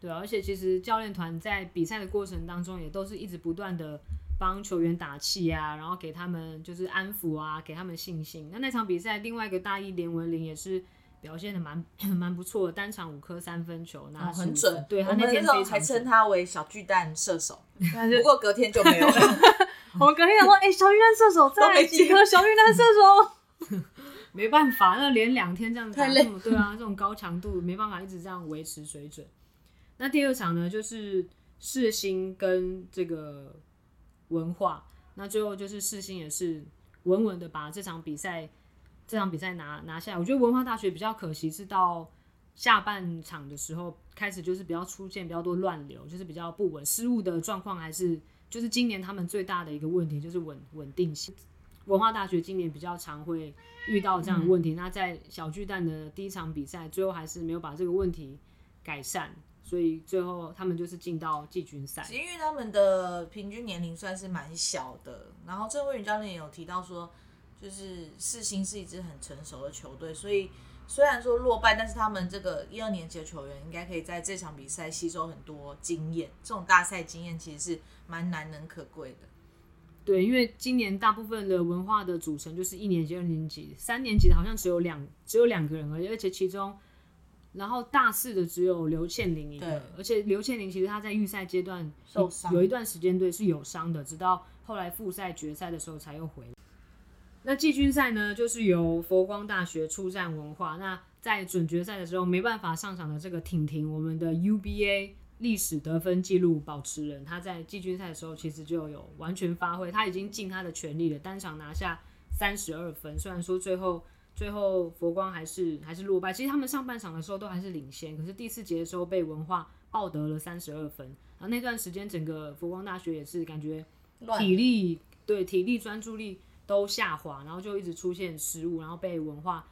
对啊，而且其实教练团在比赛的过程当中，也都是一直不断的帮球员打气啊，然后给他们就是安抚啊，给他们信心。那那场比赛，另外一个大一连文玲也是表现的蛮 蛮不错的，单场五颗三分球，拿、哦、很准。对，他那天还称他为小巨蛋射手，不过隔天就没有了。我们隔天想说，哎、欸，小巨蛋射手 在几颗小巨蛋射手，没办法，那连两天这样太累。对啊，这种高强度没办法一直这样维持水准。那第二场呢，就是世新跟这个文化，那最后就是世新也是稳稳的把这场比赛这场比赛拿拿下来。我觉得文化大学比较可惜是到下半场的时候开始就是比较出现比较多乱流，就是比较不稳，失误的状况还是就是今年他们最大的一个问题就是稳稳定性。文化大学今年比较常会遇到这样的问题，嗯、那在小巨蛋的第一场比赛最后还是没有把这个问题改善。所以最后他们就是进到季军赛，因为他们的平均年龄算是蛮小的。然后郑慧云教练也有提到说，就是世新是一支很成熟的球队，所以虽然说落败，但是他们这个一二年级的球员应该可以在这场比赛吸收很多经验。这种大赛经验其实是蛮难能可贵的。对，因为今年大部分的文化的组成就是一年级、二年级、三年级的，好像只有两只有两个人而已，而且其中。然后大四的只有刘倩玲一个，而且刘倩玲其实她在预赛阶段受伤，有一段时间对是有伤的，直到后来复赛决赛的时候才又回来。那季军赛呢，就是由佛光大学出战文化。那在准决赛的时候没办法上场的这个婷婷，我们的 UBA 历史得分纪录保持人，她在季军赛的时候其实就有完全发挥，她已经尽她的全力了，单场拿下三十二分。虽然说最后最后佛光还是还是落败，其实他们上半场的时候都还是领先，可是第四节的时候被文化抱得了三十二分。然后那段时间整个佛光大学也是感觉体力对体力专注力。都下滑，然后就一直出现失误，然后被文化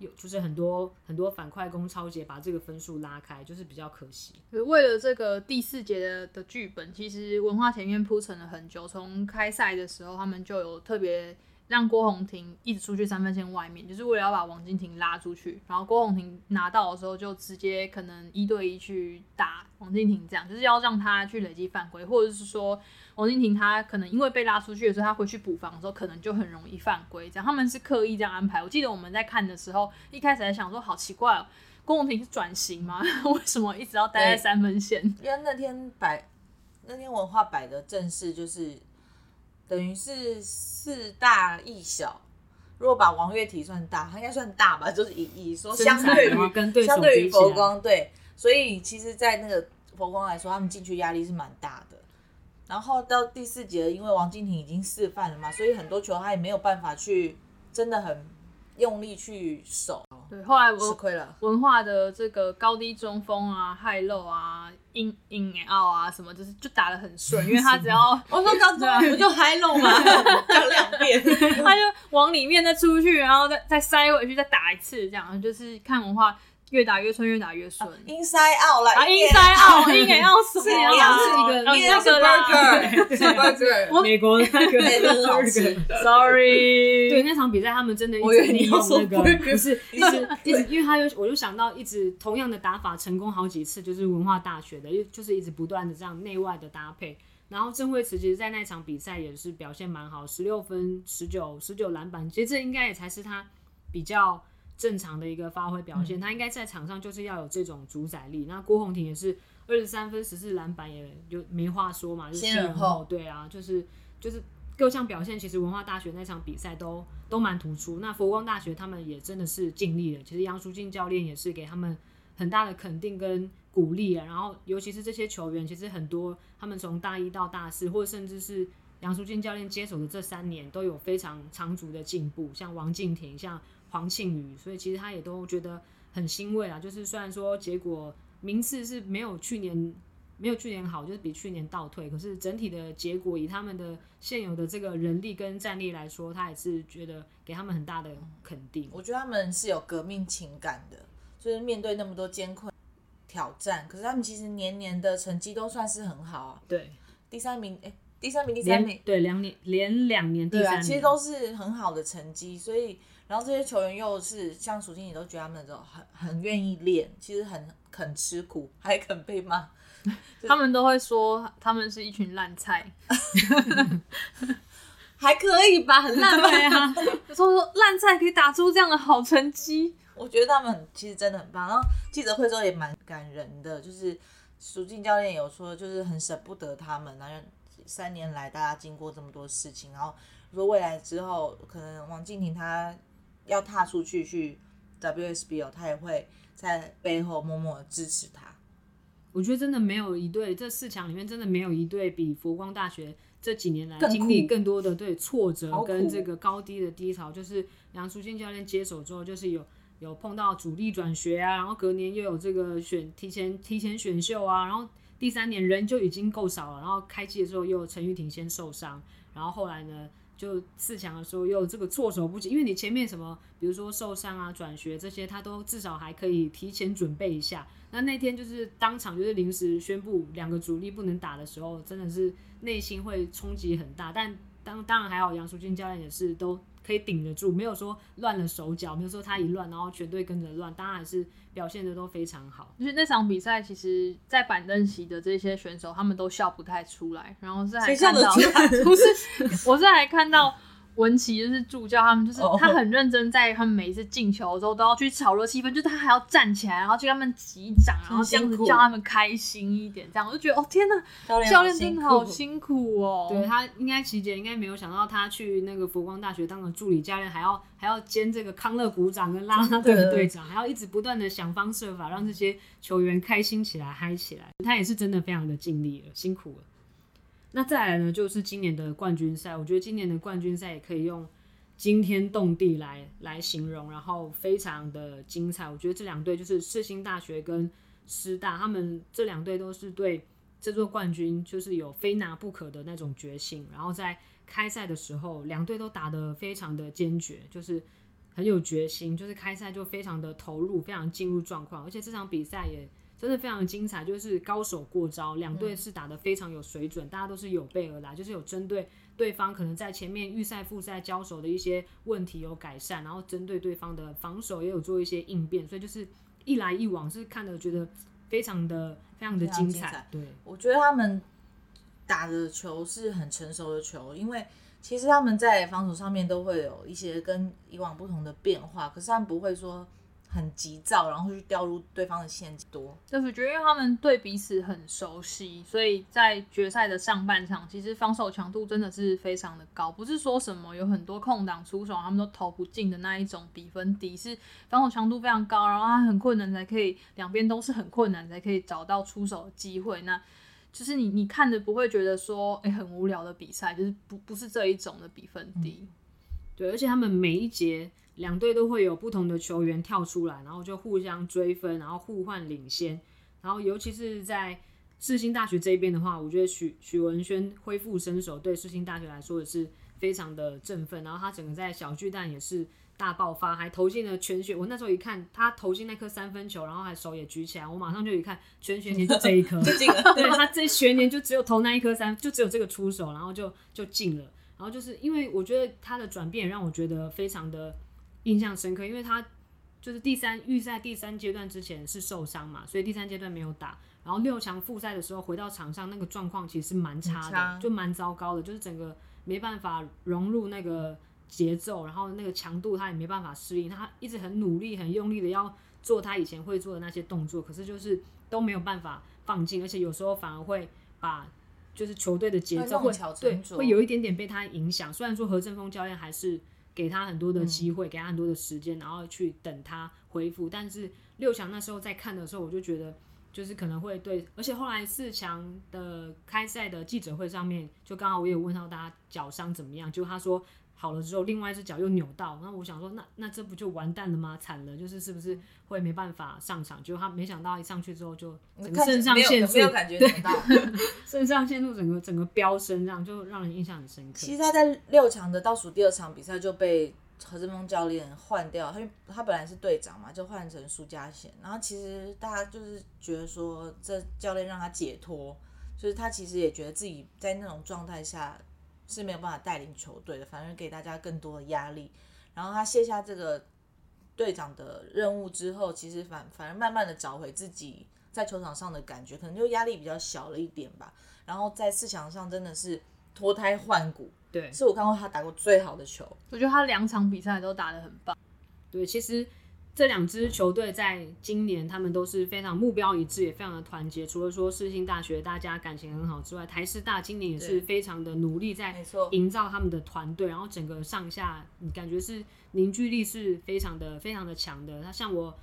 有就是很多很多反快攻抄截，把这个分数拉开，就是比较可惜。为了这个第四节的的剧本，其实文化前面铺陈了很久，从开赛的时候他们就有特别让郭宏婷一直出去三分线外面，就是为了要把王金婷拉出去。然后郭宏婷拿到的时候，就直接可能一对一去打王金婷，这样就是要让他去累积犯规，或者是说。王金婷她可能因为被拉出去的时候，她回去补防的时候，可能就很容易犯规。这样他们是刻意这样安排。我记得我们在看的时候，一开始还想说好奇怪哦，郭宏婷是转型吗？为什么一直要待在三分线？因为那天摆那天文化摆的阵势就是等于是四大一小。如果把王月体算大，他应该算大吧？就是以以说相对于跟对相对于佛光对，所以其实，在那个佛光来说，他们进去压力是蛮大的。然后到第四节，因为王敬亭已经示范了嘛，所以很多球他也没有办法去真的很用力去守。对，后来吃亏了。文化的这个高低中锋啊、high low 啊、in in and out 啊什么，就是就打得很顺，因为他只要我说高中不就 high low 吗？讲两遍，他就往里面再出去，然后再再塞回去，再打一次，这样就是看文化。越打越顺，越打越顺。Inside out 了，Inside out，Inside out 什么呀？是一个，那个 burger，burger，美国那个 burger，sorry。对，那场比赛他们真的一直利用那个，不是一直一直，因为他就我就想到一直同样的打法成功好几次，就是文化大学的，又就是一直不断的这样内外的搭配。然后郑慧慈其实，在那场比赛也是表现蛮好，十六分、十九、十九篮板，其实这应该也才是他比较。正常的一个发挥表现，他应该在场上就是要有这种主宰力。那郭宏庭也是二十三分、十四篮板，也就没话说嘛，就是先人后，对啊，就是就是各项表现，其实文化大学那场比赛都都蛮突出。那佛光大学他们也真的是尽力了，其实杨淑静教练也是给他们很大的肯定跟鼓励啊。然后尤其是这些球员，其实很多他们从大一到大四，或者甚至是杨淑静教练接手的这三年，都有非常长足的进步。像王敬婷，像。黄庆宇，所以其实他也都觉得很欣慰啊。就是虽然说结果名次是没有去年没有去年好，就是比去年倒退，可是整体的结果以他们的现有的这个人力跟战力来说，他也是觉得给他们很大的肯定。我觉得他们是有革命情感的，就是面对那么多艰困挑战，可是他们其实年年的成绩都算是很好啊。对，第三名，哎，第三名，第三名，对，两年连两年第三名，其实都是很好的成绩，所以。然后这些球员又是像属性，你都觉得他们都很很愿意练，其实很肯吃苦，还肯被骂。他们都会说他们是一群烂菜，还可以吧，很烂菜啊。说说烂菜可以打出这样的好成绩，我觉得他们其实真的很棒。然后记者会之后也蛮感人的，就是苏静教练有说，就是很舍不得他们，然后三年来大家经过这么多事情，然后说未来之后可能王静婷她。要踏出去去 WSBO，他也会在背后默默支持他。我觉得真的没有一队，这四强里面真的没有一队比佛光大学这几年来经历更多的对挫折跟这个高低的低潮。就是杨淑静教练接手之后，就是有有碰到主力转学啊，然后隔年又有这个选提前提前选秀啊，然后第三年人就已经够少了，然后开季的时候又陈玉婷先受伤，然后后来呢？就四强的时候又这个措手不及，因为你前面什么，比如说受伤啊、转学这些，他都至少还可以提前准备一下。那那天就是当场就是临时宣布两个主力不能打的时候，真的是内心会冲击很大。但当当然还好，杨淑君教练也是都。可以顶得住，没有说乱了手脚，没有说他一乱，然后全队跟着乱，当然还是表现的都非常好。就是那场比赛，其实，在板凳席的这些选手，他们都笑不太出来，然后是还看到，不是，我是还看到文琪就是助教，他们就是他很认真，在他们每一次进球的时候都要去炒热气氛，就是他还要站起来，然后去跟他们击掌，然后这样子叫他们开心一点，这样我就觉得哦天呐，教练真的好辛苦哦。对，他应该琪姐应该没有想到，他去那个佛光大学当了助理教练，还要还要兼这个康乐鼓掌跟啦啦队的队长，还要一直不断的想方设法让这些球员开心起来、嗨起来。他也是真的非常的尽力了，辛苦了。那再来呢，就是今年的冠军赛。我觉得今年的冠军赛也可以用惊天动地来来形容，然后非常的精彩。我觉得这两队就是世新大学跟师大，他们这两队都是对这座冠军就是有非拿不可的那种决心。然后在开赛的时候，两队都打得非常的坚决，就是很有决心，就是开赛就非常的投入，非常进入状况。而且这场比赛也。真的非常精彩，就是高手过招，两队是打得非常有水准，嗯、大家都是有备而来，就是有针对对方可能在前面预赛、复赛交手的一些问题有改善，然后针对对方的防守也有做一些应变，所以就是一来一往是看得觉得非常的非常的精彩。精彩对，我觉得他们打的球是很成熟的球，因为其实他们在防守上面都会有一些跟以往不同的变化，可是他们不会说。很急躁，然后就掉入对方的陷阱多。就是觉得因为他们对彼此很熟悉，所以在决赛的上半场，其实防守强度真的是非常的高。不是说什么有很多空档出手，他们都投不进的那一种比分低，是防守强度非常高，然后他很困难才可以，两边都是很困难才可以找到出手的机会。那就是你你看着不会觉得说，哎、欸，很无聊的比赛，就是不不是这一种的比分低。嗯、对，而且他们每一节。两队都会有不同的球员跳出来，然后就互相追分，然后互换领先。然后尤其是在世新大学这边的话，我觉得许许文轩恢复身手，对世新大学来说也是非常的振奋。然后他整个在小巨蛋也是大爆发，还投进了全学。我那时候一看他投进那颗三分球，然后还手也举起来，我马上就一看全学年就这一颗，就进了。对，他这学年就只有投那一颗三，就只有这个出手，然后就就进了。然后就是因为我觉得他的转变让我觉得非常的。印象深刻，因为他就是第三预赛第三阶段之前是受伤嘛，所以第三阶段没有打。然后六强复赛的时候回到场上，那个状况其实蛮差的，差就蛮糟糕的，就是整个没办法融入那个节奏，然后那个强度他也没办法适应。他一直很努力、很用力的要做他以前会做的那些动作，可是就是都没有办法放进，而且有时候反而会把就是球队的节奏会对会有一点点被他影响。虽然说何振峰教练还是。给他很多的机会，给他很多的时间，然后去等他恢复。但是六强那时候在看的时候，我就觉得就是可能会对，而且后来四强的开赛的记者会上面，就刚好我也有问到大家脚伤怎么样，就他说。好了之后，另外一只脚又扭到，那我想说，那那这不就完蛋了吗？惨了，就是是不是会没办法上场？结果他没想到一上去之后就整个肾上腺素，没有感觉到，肾上腺素整个整个飙升，这样就让人印象很深刻。其实他在六强的倒数第二场比赛就被何振峰教练换掉，他他本来是队长嘛，就换成苏家贤。然后其实大家就是觉得说，这教练让他解脱，就是他其实也觉得自己在那种状态下。是没有办法带领球队的，反而给大家更多的压力。然后他卸下这个队长的任务之后，其实反反而慢慢的找回自己在球场上的感觉，可能就压力比较小了一点吧。然后在四强上真的是脱胎换骨，对，是我看过他打过最好的球。我觉得他两场比赛都打得很棒。对，其实。这两支球队在今年，他们都是非常目标一致，也非常的团结。除了说世新大学大家感情很好之外，台师大今年也是非常的努力在营造他们的团队，然后整个上下感觉是凝聚力是非常的非常的强的。他像我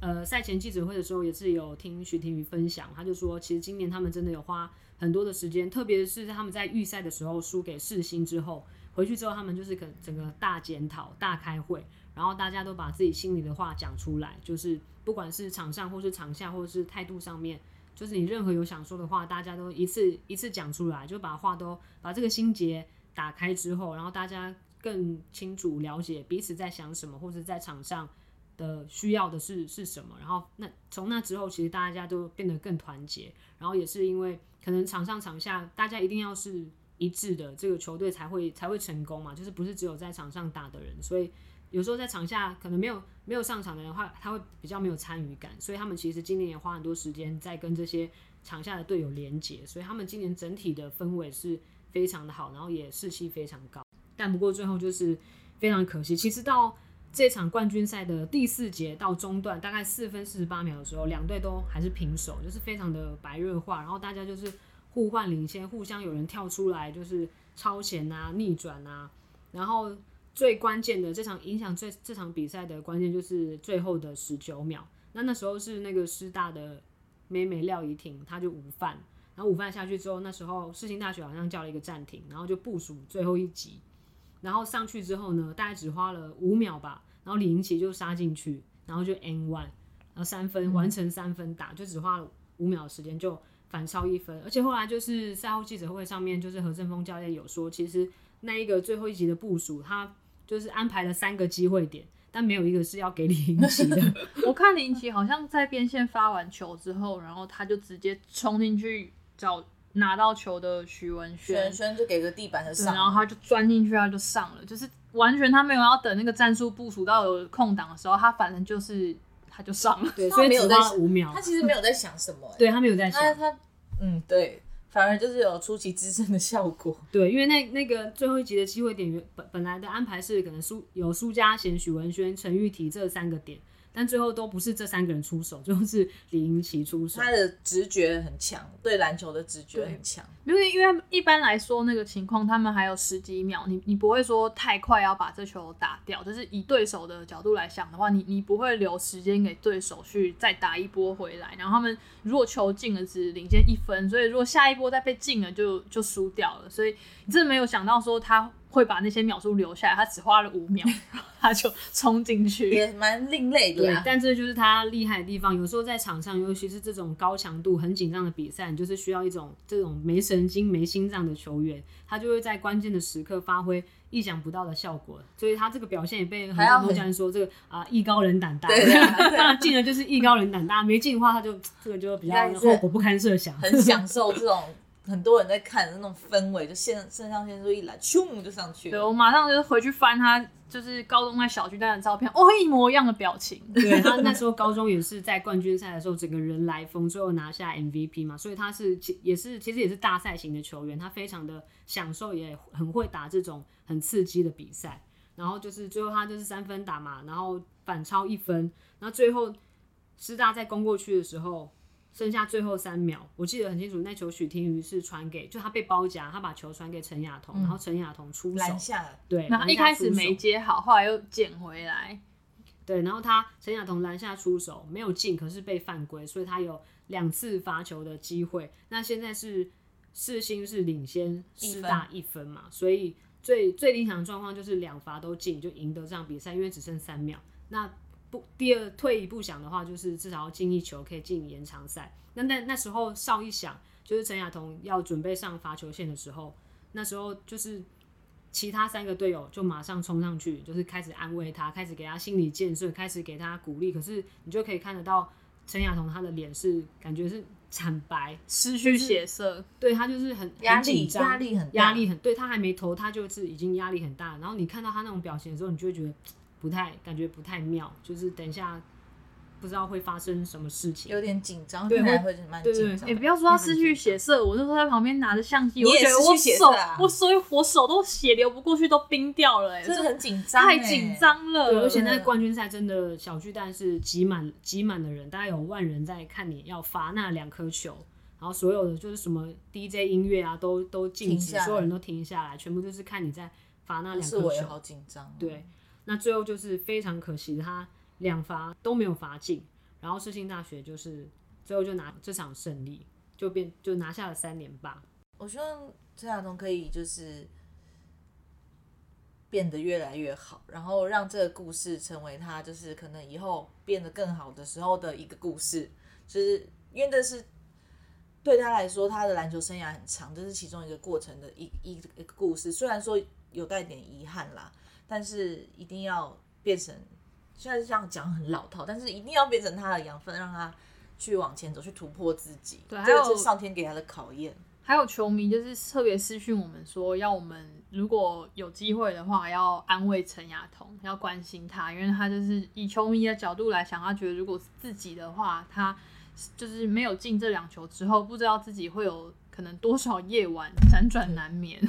呃赛前记者会的时候，也是有听徐婷宇分享，他就说其实今年他们真的有花很多的时间，特别是他们在预赛的时候输给世新之后，回去之后他们就是可整个大检讨、大开会。然后大家都把自己心里的话讲出来，就是不管是场上或是场下，或者是态度上面，就是你任何有想说的话，大家都一次一次讲出来，就把话都把这个心结打开之后，然后大家更清楚了解彼此在想什么，或者在场上的需要的是是什么。然后那从那之后，其实大家都变得更团结。然后也是因为可能场上场下大家一定要是一致的，这个球队才会才会成功嘛，就是不是只有在场上打的人，所以。有时候在场下可能没有没有上场的人的话，他会比较没有参与感，所以他们其实今年也花很多时间在跟这些场下的队友连接，所以他们今年整体的氛围是非常的好，然后也士气非常高。但不过最后就是非常可惜。其实到这场冠军赛的第四节到中段，大概四分四十八秒的时候，两队都还是平手，就是非常的白热化。然后大家就是互换领先，互相有人跳出来，就是超前啊、逆转啊。然后最关键的这场影响最这场比赛的关键就是最后的十九秒。那那时候是那个师大的妹妹廖怡婷，她就午饭，然后午饭下去之后，那时候世新大学好像叫了一个暂停，然后就部署最后一集。然后上去之后呢，大概只花了五秒吧，然后李盈琪就杀进去，然后就 N one，然后三分完成三分打，就只花了五秒的时间就反超一分。而且后来就是赛后记者会上面，就是何振峰教练有说，其实那一个最后一集的部署，他就是安排了三个机会点，但没有一个是要给李盈琪的。我看李盈琪好像在边线发完球之后，然后他就直接冲进去找。拿到球的徐文轩，徐文轩就给个地板的上，然后他就钻进去，他就上了，就是完全他没有要等那个战术部署到有空档的时候，他反正就是他就上了，对，所以没有在五秒，他其实没有在想什么、欸，对他没有在想，他他嗯对，反而就是有出奇制胜的效果，对，因为那那个最后一集的机会点原本本来的安排是可能苏有苏嘉贤、许文轩、陈玉体这三个点。但最后都不是这三个人出手，最后是李盈琪出手。他的直觉很强，对篮球的直觉很强。因为因为一般来说那个情况，他们还有十几秒，你你不会说太快要把这球打掉。就是以对手的角度来想的话，你你不会留时间给对手去再打一波回来。然后他们如果球进了，只领先一分，所以如果下一波再被进了就，就就输掉了。所以你真的没有想到说他。会把那些秒数留下来，他只花了五秒，他就冲进去，也蛮另类的。对，但这就是他厉害的地方。有时候在场上，尤其是这种高强度、很紧张的比赛，你就是需要一种这种没神经、没心脏的球员，他就会在关键的时刻发挥意想不到的效果。所以他这个表现也被很多教练说这个啊艺高人胆大。对，当然进了就是艺高人胆大，没进的话他就这个就比较后果不堪设想，很享受这种。很多人在看的那种氛围，就肾肾上腺素一来，咻就上去了。对，我马上就是回去翻他，就是高中在小巨蛋的照片，哦，一模一样的表情。对，他那时候高中也是在冠军赛的时候，整个人来疯，最后拿下 MVP 嘛，所以他是其也是其实也是大赛型的球员，他非常的享受，也很会打这种很刺激的比赛。然后就是最后他就是三分打嘛，然后反超一分，然后最后师大在攻过去的时候。剩下最后三秒，我记得很清楚，那球许廷瑜是传给，就他被包夹，他把球传给陈雅彤，嗯、然后陈雅彤出手，拦下了，对，然后一开始没接好，后来又捡回来，对，然后他陈雅彤拦下出手没有进，可是被犯规，所以他有两次罚球的机会。那现在是世新是领先师大一分嘛，所以最最理想的状况就是两罚都进，就赢得这场比赛，因为只剩三秒。那第二退一步想的话，就是至少要进一球，可以进延长赛。那那那时候哨一响，就是陈亚彤要准备上罚球线的时候，那时候就是其他三个队友就马上冲上去，就是开始安慰他，开始给他心理建设，开始给他鼓励。可是你就可以看得到陈亚彤他的脸是感觉是惨白，失去血色，就是、对他就是很压力，压力很压力很，对他还没投，他就是已经压力很大。然后你看到他那种表情的时候，你就会觉得。不太感觉不太妙，就是等一下不知道会发生什么事情，有点紧张，对，会会蛮紧张。也不要说他失去血色，我就说在旁边拿着相机，我觉得我手，我所以我手都血流不过去，都冰掉了，哎，真的很紧张，太紧张了。而且那冠军赛真的小巨蛋是挤满挤满的人，大概有万人在看你要罚那两颗球，然后所有的就是什么 DJ 音乐啊都都静止，所有人都停下来，全部就是看你在罚那两颗球。是我也好紧张，对。那最后就是非常可惜，他两罚都没有罚进，然后世新大学就是最后就拿这场胜利，就变就拿下了三连霸。我希望陈亚彤可以就是变得越来越好，然后让这个故事成为他就是可能以后变得更好的时候的一个故事。就是因为这是对他来说，他的篮球生涯很长，这是其中一个过程的一一一个故事，虽然说有带点遗憾啦。但是一定要变成，虽然这样讲很老套，但是一定要变成他的养分，让他去往前走，去突破自己。对，这个是上天给他的考验。还有球迷就是特别私讯我们说，要我们如果有机会的话，要安慰陈亚彤，要关心他，因为他就是以球迷的角度来想，他觉得如果自己的话，他就是没有进这两球之后，不知道自己会有可能多少夜晚辗转难眠。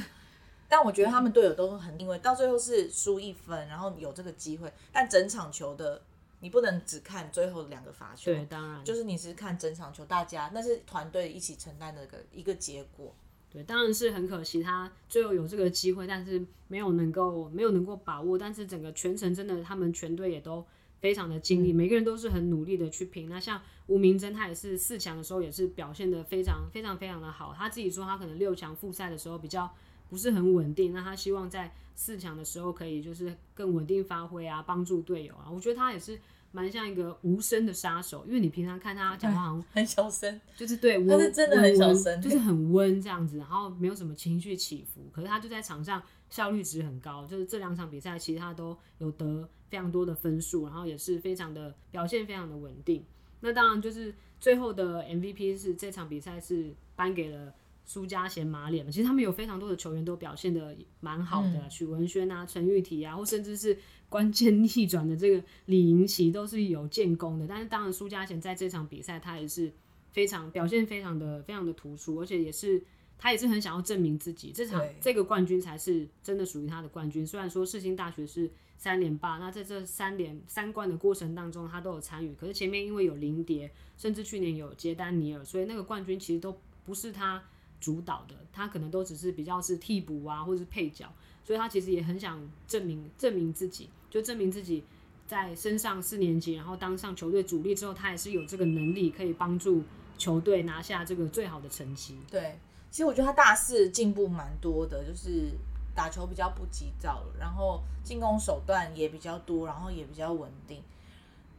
但我觉得他们队友都很，因为到最后是输一分，然后有这个机会，但整场球的你不能只看最后两个罚球，对，当然就是你是看整场球，大家那是团队一起承担的一个一个结果。对，当然是很可惜，他最后有这个机会，但是没有能够没有能够把握。但是整个全程真的，他们全队也都非常的尽力，嗯、每个人都是很努力的去拼。那像吴明珍，他也是四强的时候也是表现的非常非常非常的好。他自己说，他可能六强复赛的时候比较不是很稳定，那他希望在四强的时候可以就是更稳定发挥啊，帮助队友啊。我觉得他也是。蛮像一个无声的杀手，因为你平常看他讲话好像 很小声，就是对，他是真的很小声，就是很温这样子，然后没有什么情绪起伏。可是他就在场上效率值很高，就是这两场比赛其实他都有得非常多的分数，然后也是非常的表现非常的稳定。那当然就是最后的 MVP 是这场比赛是颁给了。苏嘉贤、马脸嘛，其实他们有非常多的球员都表现的蛮好的，嗯、许文轩啊、陈玉体啊，或甚至是关键逆转的这个李盈琪都是有建功的。但是当然，苏家贤在这场比赛他也是非常表现非常的非常的突出，而且也是他也是很想要证明自己，这场这个冠军才是真的属于他的冠军。虽然说世新大学是三连霸，那在这三连三冠的过程当中他都有参与，可是前面因为有林蝶，甚至去年有杰丹尼尔，所以那个冠军其实都不是他。主导的，他可能都只是比较是替补啊，或者是配角，所以他其实也很想证明证明自己，就证明自己在升上四年级，然后当上球队主力之后，他也是有这个能力可以帮助球队拿下这个最好的成绩。对，其实我觉得他大四进步蛮多的，就是打球比较不急躁了，然后进攻手段也比较多，然后也比较稳定。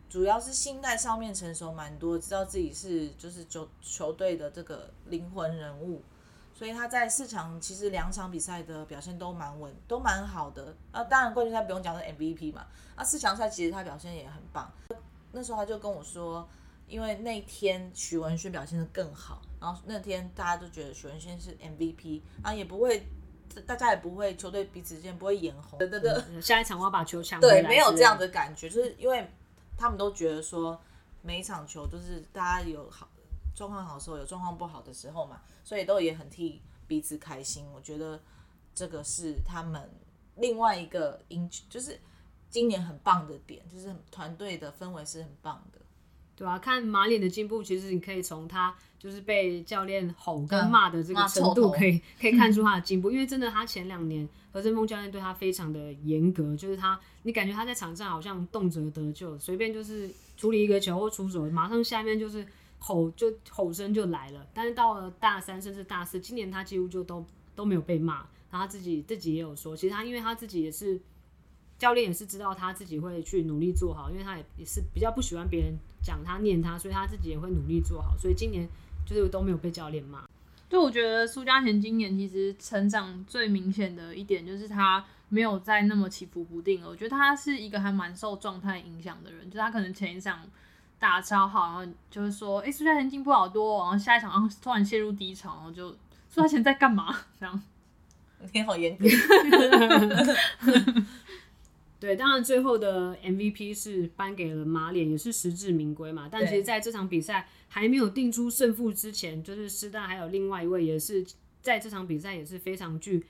主要是心态上面成熟蛮多，知道自己是就是球球队的这个灵魂人物，所以他在四强其实两场比赛的表现都蛮稳，都蛮好的。啊，当然冠军赛不用讲是 MVP 嘛，啊，四强赛其实他表现也很棒。那时候他就跟我说，因为那天许文轩表现的更好，然后那天大家都觉得许文轩是 MVP，啊，也不会，大家也不会球队彼此之间不会眼红。对对对，下一场我要把球抢回来。对，没有这样的感觉，就是因为。他们都觉得说，每一场球都是大家有好状况好的时候，有状况不好的时候嘛，所以都也很替彼此开心。我觉得这个是他们另外一个因，就是今年很棒的点，就是团队的氛围是很棒的。对啊，看马脸的进步，其实你可以从他就是被教练吼跟骂的这个程度，可以、嗯、可以看出他的进步。因为真的，他前两年何振峰教练对他非常的严格，就是他，你感觉他在场上好像动辄得咎，随便就是处理一个球或出手，马上下面就是吼，就吼声就来了。但是到了大三甚至大四，今年他几乎就都都没有被骂，然后他自己自己也有说，其实他因为他自己也是。教练也是知道他自己会去努力做好，因为他也也是比较不喜欢别人讲他念他，所以他自己也会努力做好。所以今年就是都没有被教练骂。就我觉得苏嘉贤今年其实成长最明显的一点就是他没有再那么起伏不定了。我觉得他是一个还蛮受状态影响的人，就他可能前一场打超好，然后就是说哎苏嘉贤进步好多，然后下一场然后突然陷入低潮，然后就苏嘉贤在干嘛这样？你好严格。对，当然最后的 MVP 是颁给了马脸，也是实至名归嘛。但其实在这场比赛还没有定出胜负之前，就是师大还有另外一位，也是在这场比赛也是非常具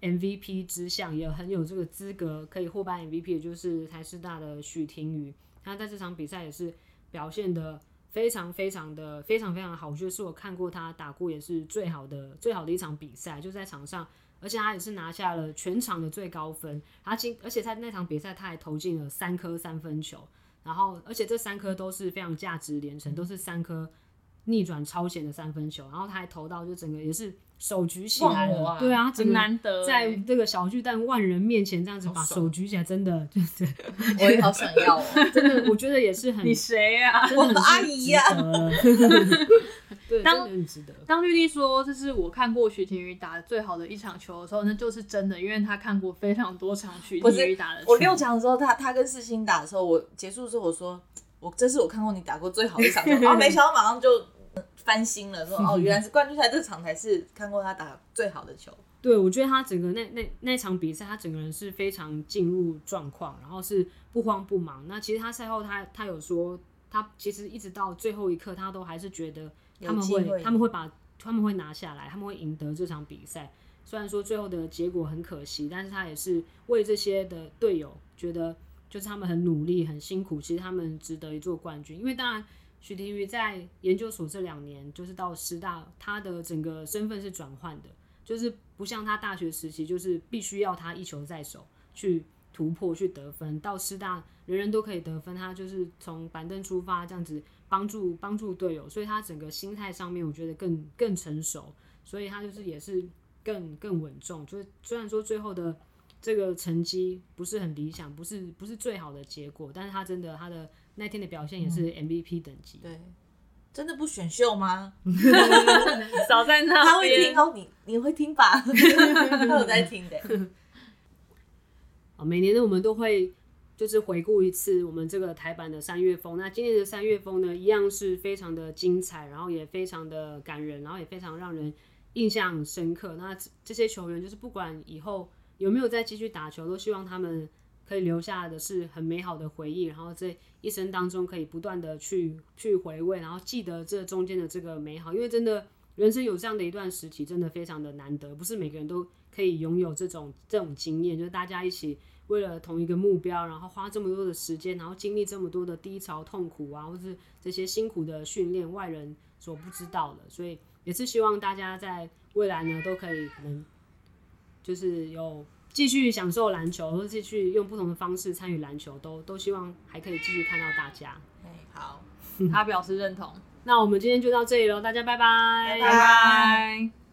MVP 之相，也很有这个资格可以获颁 MVP，也就是台师大的许廷宇。他在这场比赛也是表现的非常非常的非常非常好，就是我看过他打过也是最好的最好的一场比赛，就在场上。而且他也是拿下了全场的最高分，他进，而且在那场比赛他还投进了三颗三分球，然后而且这三颗都是非常价值连城，都是三颗逆转超前的三分球，然后他还投到就整个也是手举起来了，啊。对啊，很难得。在这个小巨蛋万人面前这样子把手举起来，真的就是。我也好想要哦，真的我觉得也是很你谁呀？我的阿姨呀。对，当当绿地说这是我看过徐廷宇打的最好的一场球的时候，那就是真的，因为他看过非常多场徐廷宇打的球。我六强的时候，他他跟世星打的时候，我结束之后我说，我这是我看过你打过最好的一场球，然后没想到马上就翻新了，说 哦，原来是冠军赛这场才是看过他打最好的球。对，我觉得他整个那那那场比赛，他整个人是非常进入状况，然后是不慌不忙。那其实他赛后他他有说，他其实一直到最后一刻，他都还是觉得。他们会，他们会把，他们会拿下来，他们会赢得这场比赛。虽然说最后的结果很可惜，但是他也是为这些的队友觉得，就是他们很努力、很辛苦，其实他们值得一座冠军。因为当然，许廷瑜在研究所这两年，就是到师大，他的整个身份是转换的，就是不像他大学时期，就是必须要他一球在手去突破、去得分。到师大，人人都可以得分，他就是从板凳出发，这样子帮助帮助队友，所以他整个心态上面，我觉得更更成熟，所以他就是也是。更更稳重，就是虽然说最后的这个成绩不是很理想，不是不是最好的结果，但是他真的他的那天的表现也是 MVP 等级。嗯、对，真的不选秀吗？少在那边，他会听哦，你你会听吧？他有在听的。每年呢，我们都会就是回顾一次我们这个台版的三月风。那今年的三月风呢，一样是非常的精彩，然后也非常的感人，然后也非常让人。印象深刻。那这些球员就是不管以后有没有再继续打球，都希望他们可以留下的是很美好的回忆，然后这一生当中可以不断的去去回味，然后记得这中间的这个美好。因为真的人生有这样的一段时期，真的非常的难得，不是每个人都可以拥有这种这种经验，就是大家一起为了同一个目标，然后花这么多的时间，然后经历这么多的低潮、痛苦啊，或是这些辛苦的训练，外人所不知道的，所以。也是希望大家在未来呢，都可以可能就是有继续享受篮球，或者继续用不同的方式参与篮球，都都希望还可以继续看到大家。哎，好，他表示认同。那我们今天就到这里喽，大家拜拜，拜拜。